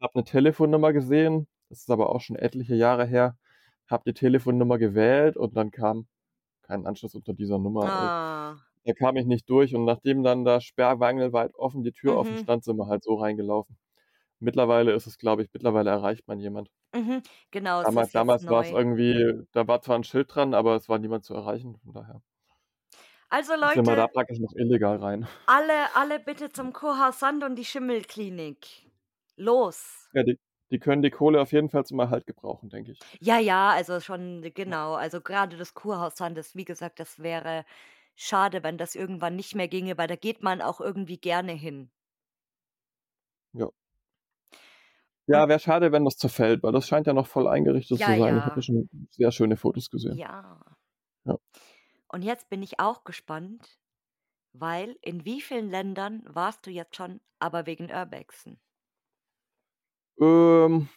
Habe 'ne Telefonnummer gesehen, das ist aber auch schon etliche Jahre her. Habe die Telefonnummer gewählt und dann kam kein Anschluss unter dieser Nummer. Äh, Ah. da kam ich nicht durch und nachdem dann da sperrangelweit offen die Tür offen Mhm. stand, sind wir halt so reingelaufen. Mittlerweile ist es, glaube ich mittlerweile erreicht man jemand. Mhm, genau, es Damals ist damals war's neu. irgendwie da war zwar 'n Schild dran, aber es war niemand zu erreichen, von daher Also, sind wir da Leute praktisch noch illegal rein. (laughs) alle alle bitte zum Kurhaus Sand und die Schimmelklinik. Los. Ja, die die können die Kohle auf jeden Fall zum Erhalt gebrauchen, denke ich. Ja, ja, also schon genau. Also, grade das Kurhaus Sand, das wie gesagt, das wäre schade, wenn das irgendwann nicht mehr ginge, weil da geht man auch irgendwie gerne hin. Ja. Ja, wäre schade, wenn das zerfällt, weil das scheint ja noch voll eingerichtet Ja, zu sein. Ich habe ja. schon sehr schöne Fotos gesehen. Ja. Ja. Und jetzt bin ich auch gespannt, weil in wie vielen Ländern warst du jetzt schon, aber wegen Urbexen? Ähm,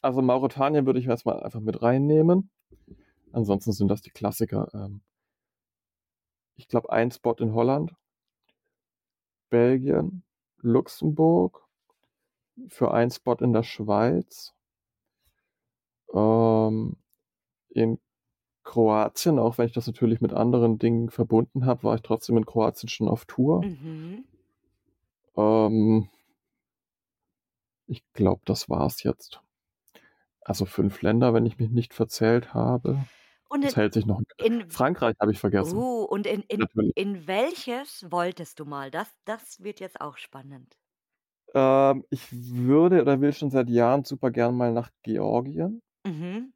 also, Mauretanien würde ich jetzt mal einfach mit reinnehmen. Ansonsten sind das die Klassiker. Ähm ich glaube, ein Spot in Holland. Belgien, Luxemburg, für einen Spot in der Schweiz. Ähm, in Kroatien, auch wenn ich das natürlich mit anderen Dingen verbunden habe, war ich trotzdem in Kroatien schon auf Tour. Mhm. Ähm ich glaube, das war's jetzt. Also, 5 Länder, wenn ich mich nicht verzählt habe. Und Das in hält sich noch in Frankreich habe ich vergessen. Oh, und in in in welches wolltest du mal? Das das wird jetzt auch spannend. Ähm, ich würde oder will schon seit Jahren super gern mal nach Georgien. Mhm.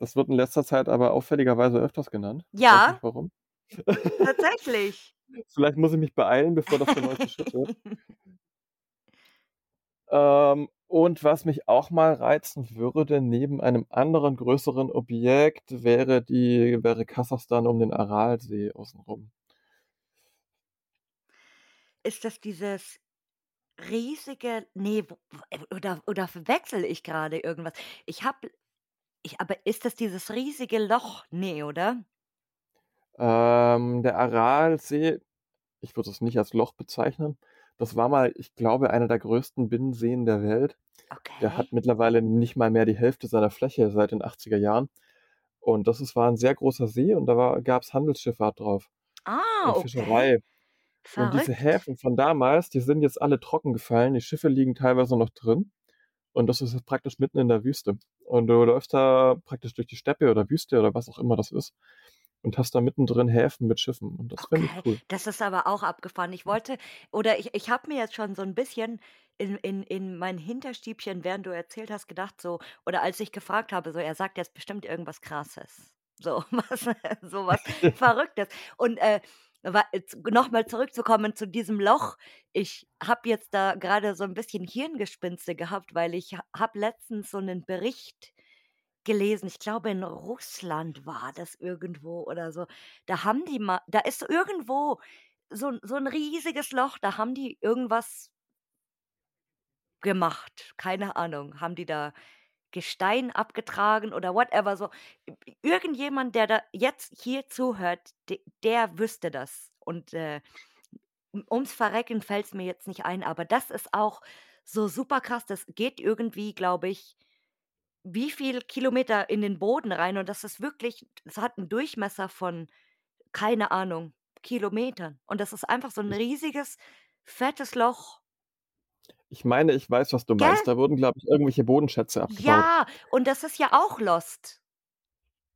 Das wird in letzter Zeit aber auffälligerweise öfters genannt. Ja. nicht warum. Tatsächlich. (laughs) Vielleicht muss ich mich beeilen, bevor das der neueste Shit wird. Ähm, und was mich auch mal reizen würde, neben einem anderen größeren Objekt, wäre die wäre Kasachstan um den Aralsee außenrum. Ist das dieses riesige ne, wo w oder oder verwechsle ich grade irgendwas? Ich habe ich aber ist das dieses riesige Loch? Ne, oder? Ähm, der Aralsee, ich würde es nicht als Loch bezeichnen. Das war mal, ich glaube, einer der größten Binnenseen der Welt. Der Okay. hat mittlerweile nicht mal mehr die Hälfte seiner Fläche seit den 80er Jahren. Und das ist war 'n sehr großer See und da war gab's Handelsschifffahrt drauf Ah, und okay. Fischerei. Und diese Verrückt. Häfen von damals, die sind jetzt alle trockengefallen. Die Schiffe liegen teilweise noch drin. Und das ist praktisch mitten in der Wüste. Und du läufst da praktisch durch die Steppe oder Wüste oder was auch immer das ist und hast da mittendrin Häfen mit Schiffen. Und das finde ich Okay, cool. das ist aber auch abgefahren. Ich wollte oder ich ich habe mir jetzt schon so 'n bisschen in in in mein Hinterstübchen, während du erzählt hast, gedacht so oder als ich gefragt habe, so: „Er sagt jetzt bestimmt irgendwas Krasses.“ So (laughs) was so was (laughs) Verrücktes. Und, äh, wa jetzt noch mal zurückzukommen zu diesem Loch. Ich habe jetzt da grade so 'n bisschen Hirngespinste gehabt, weil ich ha habe letztens so 'nen Bericht gelesen. Ich glaube, in Russland war das irgendwo oder so. Da haben die ma da ist irgendwo so so 'n riesiges Loch, da haben die irgendwas gemacht. Keine Ahnung. Haben die da Gestein abgetragen oder whatever so. Irgendjemand, der da jetzt hier zuhört, de der wüsste das. Und, äh, um ums Verrecken fällt's mir jetzt nicht ein, aber das ist auch so super krass. Das geht irgendwie, glaube ich wie viel Kilometer in den Boden rein und das ist wirklich das hat 'n Durchmesser von, keine Ahnung, Kilometern. Und das ist einfach so 'n Ich riesiges, fettes Loch. Ich meine, ich weiß, was du Gell? meinst. Da wurden, glaube ich, irgendwelche Bodenschätze abgebaut. Ja, und das ist ja auch Lost.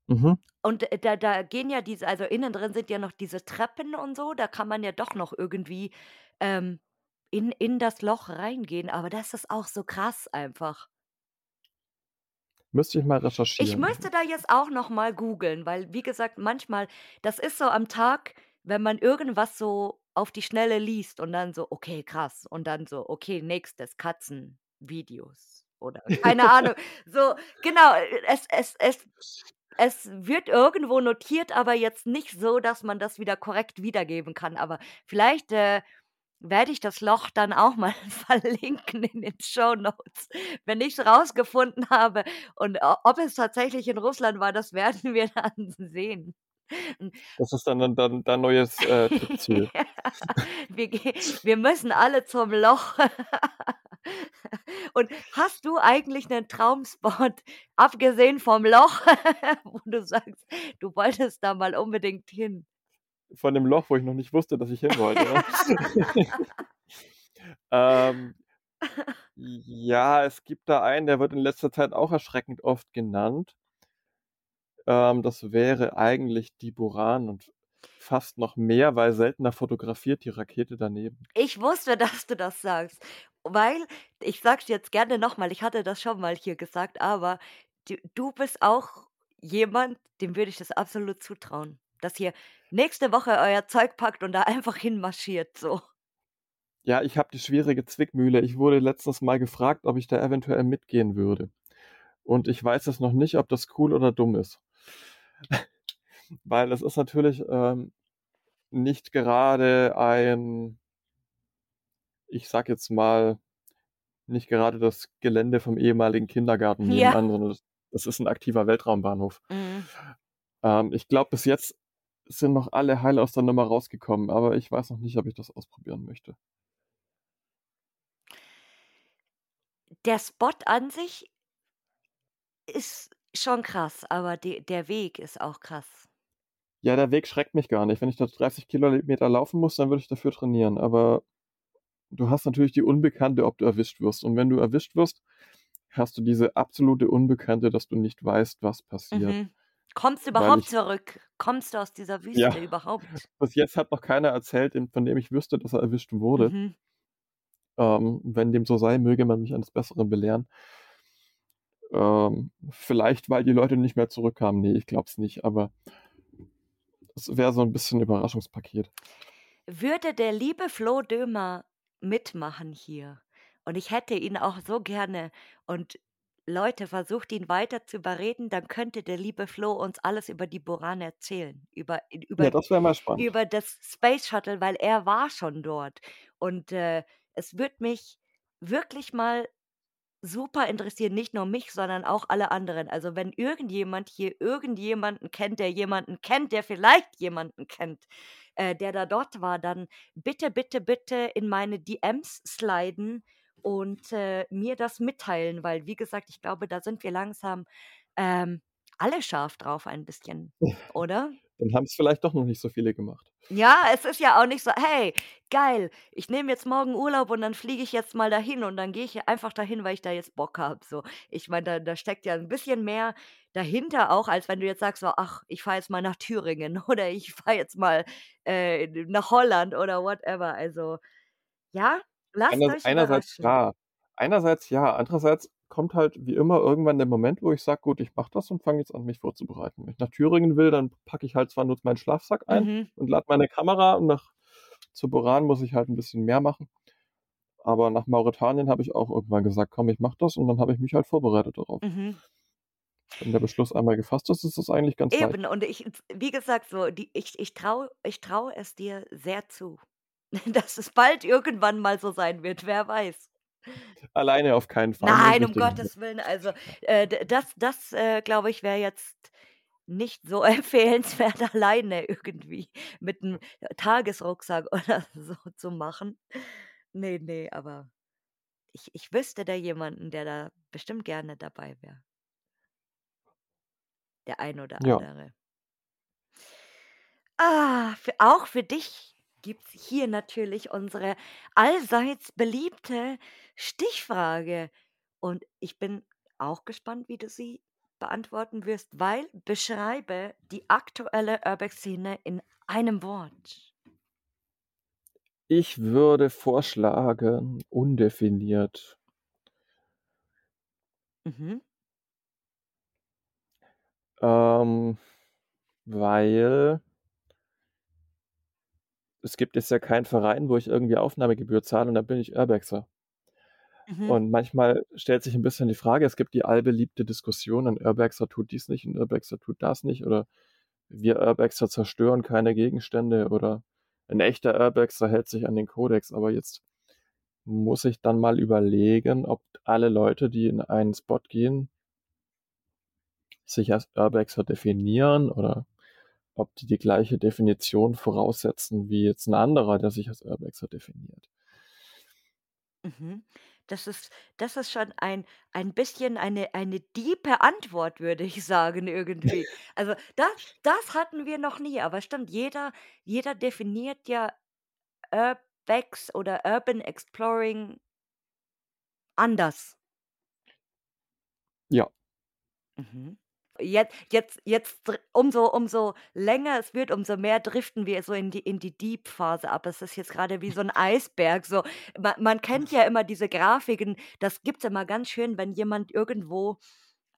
Mhm. Und, äh, da da gehen ja diese also innen drin sind ja noch diese Treppen und so, da kann man ja doch noch irgendwie, ähm, in in das Loch reingehen, aber das ist auch so krass einfach. Müsste ich mal Ich recherchieren. müsste da jetzt auch noch mal googeln, weil, wie gesagt, manchmal das ist so am Tag, wenn man irgendwas so auf die Schnelle liest und dann so: „Okay, krass.“ Und dann so: „Okay, nächstes, Katzenvideos“ oder keine Ahnung. (laughs) So, genau, es es es es wird irgendwo notiert, aber jetzt nicht so, dass man das wieder korrekt wiedergeben kann. Aber vielleicht, äh, werde ich das Loch dann auch mal (laughs) verlinken in den Shownotes, wenn ich's rausgefunden habe. Und ob es tatsächlich in Russland war, das (laughs) werden wir dann sehen. Das ist dann dein neues, äh. (laughs) Ja, wir wir müssen alle zum Loch. (laughs) Und hast du eigentlich 'nen Traumspot, abgesehen vom Loch, (laughs) wo du sagst, du wolltest da mal unbedingt hin? Von dem Loch, wo ich noch nicht wusste, dass ich hin wollte, ja? Ähm, ja, es gibt da einen, der wird in letzter Zeit auch erschreckend oft genannt. Ähm, das wäre eigentlich die Buran und fast noch mehr, weil seltener fotografiert die Rakete daneben. Ich wusste, (laughs) dass du das sagst, weil ich sage es jetzt gerne noch mal, ich hatte das schon mal hier gesagt, aber du du bist auch jemand, dem würde ich das absolut zutrauen, dass ihr nächste Woche euer Zeug packt und da (laughs) einfach hinmarschiert, so. Ja, ich habe die schwierige Zwickmühle. Ich wurde letztens mal gefragt, ob ich da eventuell mitgehen würde. Und ich weiß es noch nicht, ob das cool oder dumm ist. (laughs) Weil es ist natürlich, ähm, nicht gerade ein ich sage jetzt mal, nicht gerade das Gelände vom ehemaligen Kindergarten Ja. nebenan, sondern das das ist 'n aktiver Weltraumbahnhof. Mhm. Ähm, ich glaube, bis jetzt sind noch alle heil aus der Nummer rausgekommen, aber ich weiß noch nicht, ob ich das ausprobieren möchte. Der Spot an sich ist schon krass, aber de der Weg ist auch krass. Ja, der Weg schreckt mich gar nicht. Wenn ich da 30 Kilometer laufen muss, dann würde ich dafür trainieren. Aber du hast natürlich die Unbekannte, ob du erwischt wirst. Und wenn du erwischt wirst, hast du diese absolute Unbekannte, dass du nicht weißt, was passiert. Mhm. Kommst du überhaupt ich zurück? Kommst du aus dieser Wüste Ja. überhaupt? (laughs) Bis jetzt hat noch keiner erzählt, von dem ich wüsste, dass er erwischt wurde. Mhm. Ähm, wenn dem so sei, möge man mich eines Besseren belehren. Ähm, vielleicht, weil die Leute nicht mehr zurückkamen. Ne, ich glaube es nicht, aber es wäre so 'n bisschen Überraschungspaket. Würde der liebe Flo Dömer mitmachen hier und ich hätte ihn auch so gerne und Leute, versucht ihn weiter zu überreden, dann könnte der liebe Flo uns alles über die Buran erzählen, über über Ja, das wäre mal spannend. über das Space Shuttle, weil er war schon dort. Und, äh, es würde mich wirklich mal super interessieren, nicht nur mich, sondern auch alle anderen. Also, wenn irgendjemand hier irgendjemanden kennt, der jemanden kennt, der vielleicht jemanden kennt, äh, der da dort war, dann bitte, bitte, bitte in meine DMs sliden und, äh, mir das mitteilen, weil, wie gesagt, ich glaube, da sind wir langsam, ähm, alle scharf drauf ein bisschen, (laughs) oder? Dann haben's vielleicht doch noch nicht so viele gemacht. Ja, es ist ja auch nicht so: „Hey, geil, ich nehme jetzt morgen Urlaub und dann fliege ich jetzt mal dahin und dann gehe ich einfach dahin, weil ich da jetzt Bock habe“, so. Ich meine, da da steckt ja 'n bisschen mehr dahinter auch, als wenn du jetzt sagst so: „Ach, ich fahre jetzt mal nach Thüringen (laughs) oder ich fahre jetzt mal, äh, nach Holland“ oder whatever. Also, ja, lasst Einer euch einerseits ja. Einerseits ja, andererseits kommt halt wie immer irgendwann der Moment, wo ich sage: „Gut, ich mache das und fange jetzt an, mich vorzubereiten.“ Wenn ich nach Thüringen will, dann packe ich halt zwar nur meinen Schlafsack ein Mhm. und lade meine Kamera und nach zur Buran muss ich halt 'n bisschen mehr machen. Aber nach Mauretanien habe ich auch irgendwann gesagt: „Komm, ich mache das“, und dann habe ich mich halt vorbereitet darauf. Mhm. Wenn der Beschluss einmal gefasst ist, ist das eigentlich ganz leicht. Eben, und ich wie gesagt, so die ich ich traue ich traue es dir sehr zu, (laughs) dass es bald irgendwann mal so sein wird, wer weiß. Alleine auf keinen Fall, nur Nein, um Gottes (laughs) Willen, also, äh, das das, äh, glaube ich, wäre jetzt nicht so (laughs) empfehlenswert, alleine irgendwie mit 'nem Tagesrucksack (laughs) oder so zu machen. Ne, ne, aber ich ich wüsste da jemanden, der da bestimmt gerne dabei wäre. Der ein oder Ja. andere. Ah, für auch für dich gibt's hier natürlich unsere allseits beliebte Stichfrage. Und ich bin auch gespannt, wie du sie beantworten wirst, weil beschreibe die aktuelle Urbex-Szene in einem Wort. Ich würde vorschlagen, undefiniert. Mhm. Ähm, weil es gibt jetzt ja keinen Verein, wo ich irgendwie Aufnahmegebühr zahle und dann bin ich Urbexer. Mhm. Und manchmal stellt sich ein bisschen die Frage, es gibt die allbeliebte Diskussion, ein Urbexer tut dies nicht, ein Urbexer tut das nicht oder wir Urbexer zerstören keine Gegenstände oder ein echter Urbexer hält sich an den Kodex, aber jetzt muss ich dann mal überlegen, ob alle Leute, die in einen Spot gehen, sich als Urbexer definieren oder ob die die gleiche Definition voraussetzen wie jetzt ein anderer, der sich als Urbexer definiert. Mhm. Das ist das ist schon ein ein bisschen eine eine diepe Antwort, würde ich sagen irgendwie. Also, da das hatten wir noch nie, aber stimmt, jeder jeder definiert ja Urbex oder Urban Exploring anders. Ja. Mhm. Jetzt jetzt jetzt umso umso länger es wird, umso mehr driften wir so in die in die Deep-Phase ab. Es ist jetzt grade wie so 'n Eisberg so. Ma man kennt ja immer diese Grafiken, das gibt's immer ganz schön, wenn jemand irgendwo,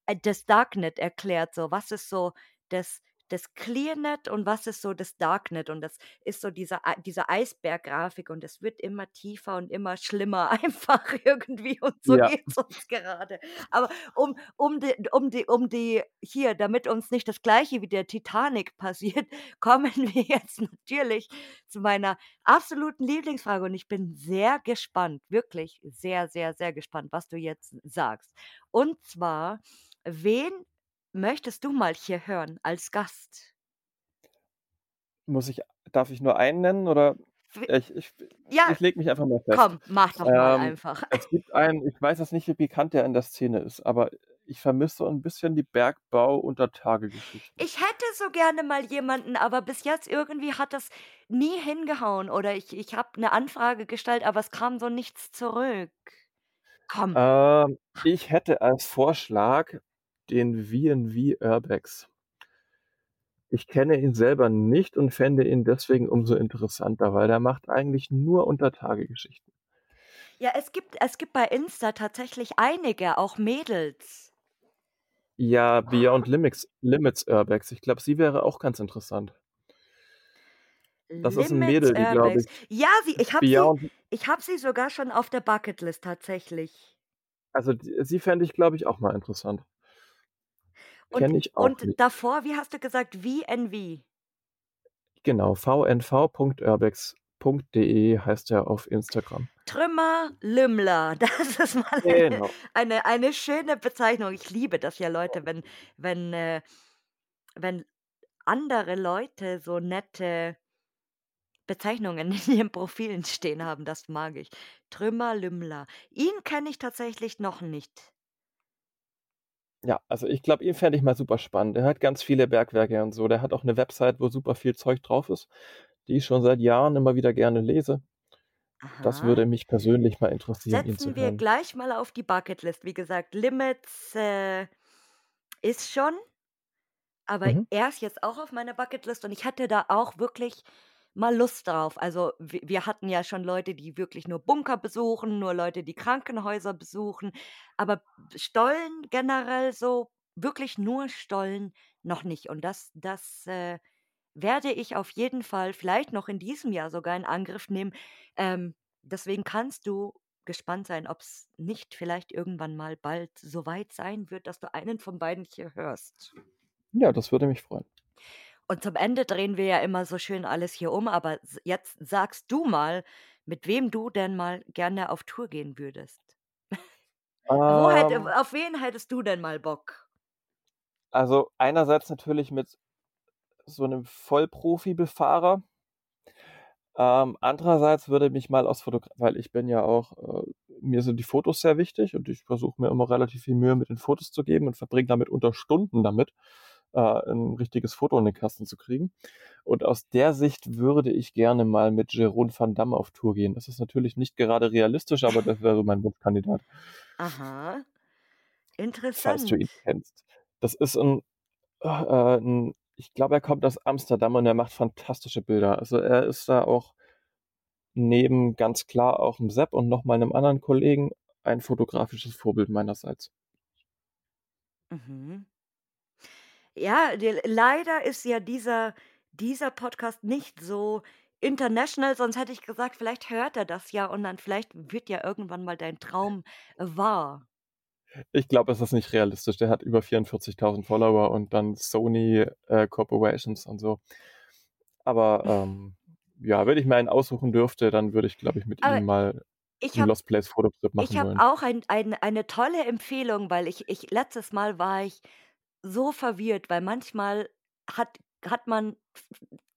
äh, das Darknet erklärt, so. Was ist so das das Clearnet und was ist so das Darknet? Und das ist so diese diese Eisberggrafik und es wird immer tiefer und immer schlimmer (laughs) einfach irgendwie und so Ja. geht's uns gerade. Aber um um die um die um die hier, damit uns nicht das Gleiche wie der Titanic passiert, (laughs) kommen (laughs) wir jetzt natürlich zu meiner absoluten Lieblingsfrage und ich bin sehr gespannt, wirklich sehr, sehr, sehr gespannt, was du jetzt sagst. Und zwar, wen möchtest du mal hier hören als Gast? Muss ich darf ich nur einen nennen oder ich ich Ja, ich lege mich einfach mal fest. komm, mach doch mal Ähm, einfach. es gibt einen, ich weiß jetzt nicht, wie bekannt der in der Szene ist, aber ich vermisse so 'n bisschen die Bergbau-Untertage-Geschichten. Ich hätte so gerne mal jemanden, aber bis jetzt irgendwie hat das nie hingehauen oder ich ich habe 'ne Anfrage gestellt, aber es kam so nichts zurück. Komm. Ähm, ich hätte als Vorschlag den V&V Urbex. Ich kenne ihn selber nicht und fände ihn deswegen umso interessanter, weil der macht eigentlich nur Untertage-Geschichten. Ja, es gibt es gibt bei Insta tatsächlich einige, auch Mädels. Ja, Beyond Limits Limits Urbex. Ich glaube, sie wäre auch ganz interessant. Das ist 'n Limits Mädel, die, glaube ich Ja, sie ich habe sie ich habe sie sogar schon auf der Bucketlist tatsächlich. Also, sie fände ich, glaube ich, auch mal interessant. Und Kenne ich auch und nicht. davor, wie hast du gesagt, VNV? Genau, vnv.urbex.de heißt er auf Instagram. Trümmer Lümmler, (laughs) das ist mal Genau. eine eine schöne Bezeichnung. Ich liebe das ja, Leute, wenn wenn, äh wenn andere Leute so nette Bezeichnungen (laughs) in ihren Profilen stehen haben, das mag ich. Trümmer Lümmler. Ihn kenne ich tatsächlich noch nicht. Ja, also ich glaube, ihn fände ich mal super spannend. Der hat ganz viele Bergwerke und so. Der hat auch 'ne Website, wo super viel Zeug drauf ist, die ich schon seit Jahren immer wieder gerne lese. Das Aha. würde mich persönlich mal interessieren, ihn zu Setzen wir gleich mal auf die Bucketlist. Wie gesagt, Limits, äh, ist schon, aber Mhm. er ist jetzt auch auf meiner Bucketlist und ich hätte da auch wirklich mal Lust drauf. Also, wir hatten ja schon Leute, die wirklich nur Bunker besuchen, nur Leute, die Krankenhäuser besuchen, aber Stollen generell so wirklich nur Stollen noch nicht. Und das das, äh, werde ich auf jeden Fall vielleicht noch in diesem Jahr sogar in Angriff nehmen. Ähm, deswegen kannst du gespannt sein, ob's nicht vielleicht irgendwann mal bald so weit sein wird, dass du einen von beiden hier hörst. Ja, das würde mich freuen. Und zum Ende drehen wir ja immer so schön alles hier um, aber jetzt sagst du mal, mit wem du denn mal gerne auf Tour gehen würdest. (laughs) Wo hätte Ähm auf wen hättest du denn mal Bock? Also, einerseits natürlich mit so 'nem Vollprofi-Befahrer. Ähm, andererseits würde mich mal aus Fotogra weil ich bin ja auch äh, mir sind die Fotos sehr wichtig und ich versuche mir immer relativ viel Mühe mit den Fotos zu geben und verbringe damit unter Stunden damit, äh, 'n richtiges Foto in den Kasten zu kriegen. Und aus der Sicht würde ich gerne mal mit Jeroen van Damme auf Tour gehen. Das ist natürlich nicht gerade realistisch, aber das wäre so mein Wunschkandidat. Aha. Falls du ihn Interessant. kennst. Das ist 'n äh, äh, 'n ich glaube, er kommt aus Amsterdam und er macht fantastische Bilder. Also, er ist da auch neben ganz klar auch dem Sepp und noch mal einem anderen Kollegen ein fotografisches Vorbild meinerseits. Mhm. Ja, die, leider ist ja dieser, dieser Podcast nicht so international, sonst hätte ich gesagt, vielleicht hört er das ja und dann vielleicht wird ja irgendwann mal dein Traum wahr. Ich glaube, es ist nicht realistisch. Der hat über 44.000 Follower und dann Sony äh, Corporations und so. Aber (laughs) ähm, ja, wenn ich mir einen aussuchen dürfte, dann würde ich, glaube ich, mit Aber ihm mal ich einen habe Lost Place Fototrip ich machen habe wollen. auch ein, ein, eine tolle Empfehlung, weil ich, ich letztes Mal war ich so verwirrt, weil manchmal hat, hat man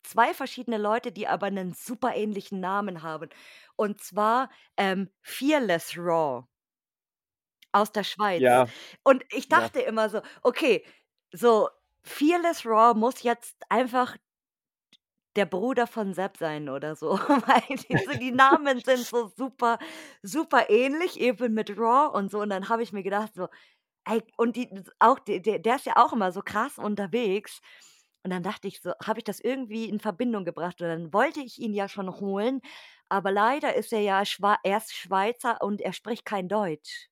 zwei verschiedene Leute, die aber einen super ähnlichen Namen haben. Und zwar ähm, Fearless Raw aus der Schweiz. Ja, Und ich ja. dachte immer so, okay, so Fearless Raw muss jetzt einfach der Bruder von Sepp sein oder so, (laughs) weil diese, die Namen sind so super, super ähnlich, eben mit Raw und so. Und dann habe ich mir gedacht, so, ey, und die, auch, der, der ist ja auch immer so krass unterwegs. Und dann dachte ich so, habe ich das irgendwie in Verbindung gebracht und dann wollte ich ihn ja schon holen, aber leider ist er ja Schwa erst Schweizer und er spricht kein Deutsch.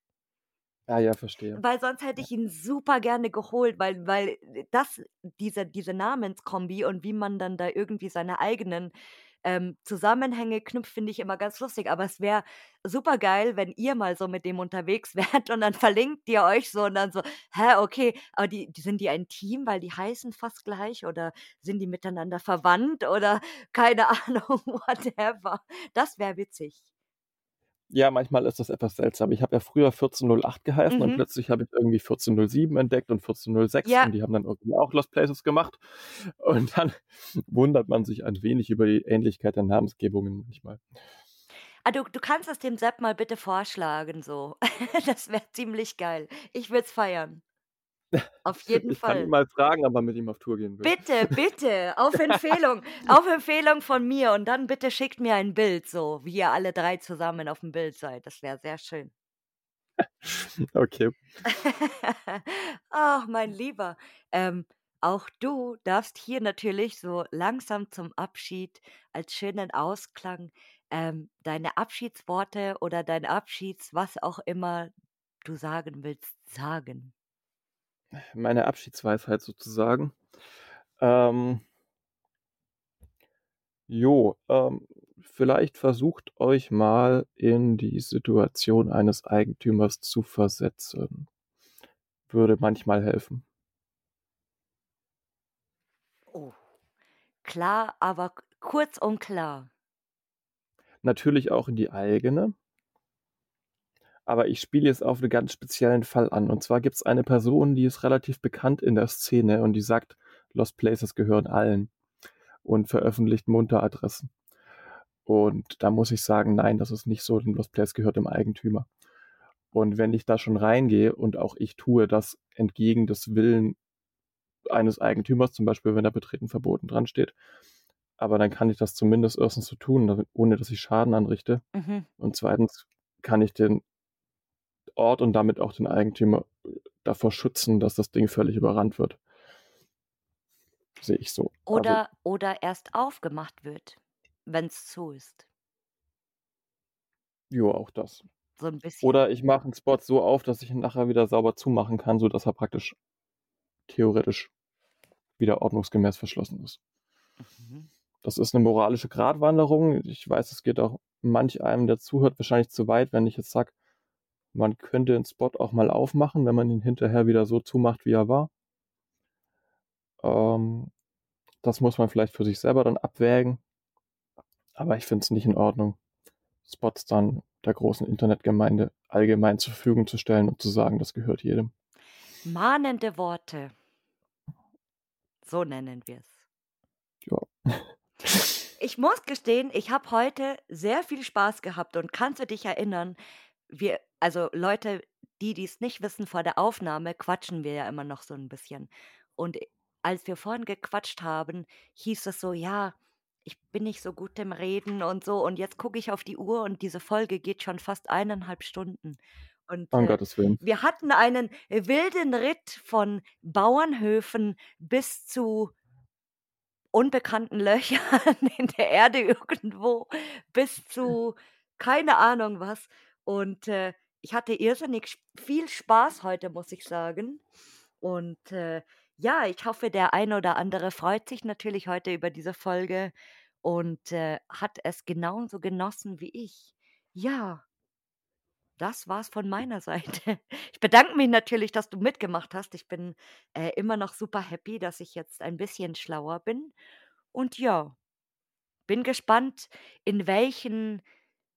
Ah ja, verstehe. Weil sonst hätte ich ihn super gerne geholt, weil weil das diese diese Namenskombi und wie man dann da irgendwie seine eigenen, ähm, Zusammenhänge knüpft, finde ich immer ganz lustig. Aber es wäre super geil, wenn ihr mal so mit dem unterwegs (laughs) wärt und dann verlinkt ihr euch so und dann so: „Hä, okay, aber die die sind die ein Team, weil die heißen fast gleich oder sind die miteinander verwandt oder keine (laughs) Ahnung, whatever.“ Das wäre witzig. Ja, manchmal ist das etwas seltsam. Ich habe ja früher 1408 geheißen und Mhm. plötzlich habe ich irgendwie 1407 entdeckt und 1406 Ja. und die haben dann irgendwie auch Lost Places gemacht. Und dann (laughs) wundert man sich ein wenig über die Ähnlichkeit der Namensgebungen manchmal. Ah, du du kannst es dem Sepp mal bitte vorschlagen so. (laughs) Das wäre ziemlich geil. Ich würde es feiern. Auf (laughs) jeden Ich kann ihn Fall. mal fragen, ob er mit ihm auf Tour gehen will. Bitte, bitte, auf Empfehlung, (laughs) auf Empfehlung von mir und dann bitte schickt mir ein Bild so, wie ihr alle 3 zusammen auf dem Bild seid. Das wäre sehr schön. (laughs) Okay. Ach, mein Lieber, ähm, auch du darfst hier natürlich so langsam zum Abschied als schönen Ausklang, ähm, deine Abschiedsworte oder dein Abschieds was auch immer du sagen willst, sagen. Meine Abschiedsweisheit sozusagen. Ähm jo, ähm, vielleicht versucht euch mal in die Situation eines Eigentümers zu versetzen. Würde manchmal helfen. Oh, klar, aber kurz und klar. Natürlich auch in die eigene. Aber ich spiele jetzt auf 'n ganz speziellen Fall an. Und zwar gibt's eine Person, die ist relativ bekannt in der Szene und die sagt, Lost Places gehören allen und veröffentlicht munter Adressen. Und da muss ich sagen, nein, das ist nicht so, denn Lost Place gehört dem Eigentümer. Und wenn ich da schon reingehe und auch ich tue das entgegen des Willen eines Eigentümers, zum Beispiel, wenn da Betreten verboten dran steht, aber dann kann ich das zumindest erstens so tun, ohne dass ich Schaden anrichte. Mhm. Und zweitens kann ich den Ort und damit auch den Eigentümer davor schützen, dass das Ding völlig überrannt wird. Sehe ich so. Also Oder oder erst aufgemacht wird, wenn's zu ist. Jo, auch das. So 'n bisschen. Oder ich mache 'n Spot so auf, dass ich ihn nachher wieder sauber zumachen kann, sodass er praktisch theoretisch wieder ordnungsgemäß verschlossen ist. Mhm. Das ist 'ne moralische Gratwanderung. Ich weiß, es geht auch manch einem, der zuhört, wahrscheinlich zu weit, wenn ich jetzt sage, man könnte 'n Spot auch mal aufmachen, wenn man ihn hinterher wieder so zumacht, wie er war. Ähm, das muss man vielleicht für sich selber dann abwägen. Aber ich finde es nicht in Ordnung, Spots dann der großen Internetgemeinde allgemein zur Verfügung zu stellen und zu sagen, das gehört jedem. Mahnende Worte. So nennen wir's. Ja. Ich muss gestehen, ich habe heute sehr viel Spaß gehabt und kannst du dich erinnern, wir also Leute, die die's nicht wissen, vor der Aufnahme quatschen wir ja immer noch so 'n bisschen. Und als wir vorhin gequatscht haben, hieß es so: „Ja, ich bin nicht so gut im Reden und so.“ Und jetzt gucke ich auf die Uhr und diese Folge geht schon fast 1,5 Stunden. Und, Um äh, Gottes Willen. wir hatten einen wilden Ritt von Bauernhöfen bis zu unbekannten (laughs) Löchern in der Erde irgendwo bis zu keine Ahnung was. Und, äh, ich hatte irrsinnig viel Spaß heute, muss ich sagen. Und, äh, ja, ich hoffe, der ein oder andere freut sich natürlich heute über diese Folge und, äh, hat es genauso genossen wie ich. Ja. Das war's von meiner (laughs) Seite. Ich bedanke mich natürlich, dass du mitgemacht hast. Ich bin, äh, immer noch super happy, dass ich jetzt ein bisschen schlauer bin. Und ja, bin gespannt, in welchen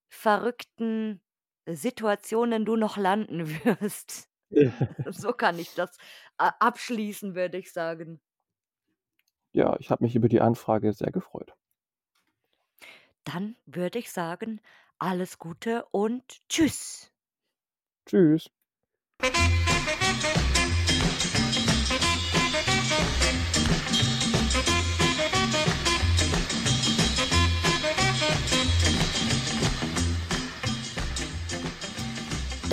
verrückten Situationen du noch landen (laughs) wirst. (laughs) So kann ich das a abschließen, würde ich sagen. Ja, ich habe mich über die Anfrage sehr gefreut. Dann würde ich sagen, alles Gute und tschüss. Tschüss.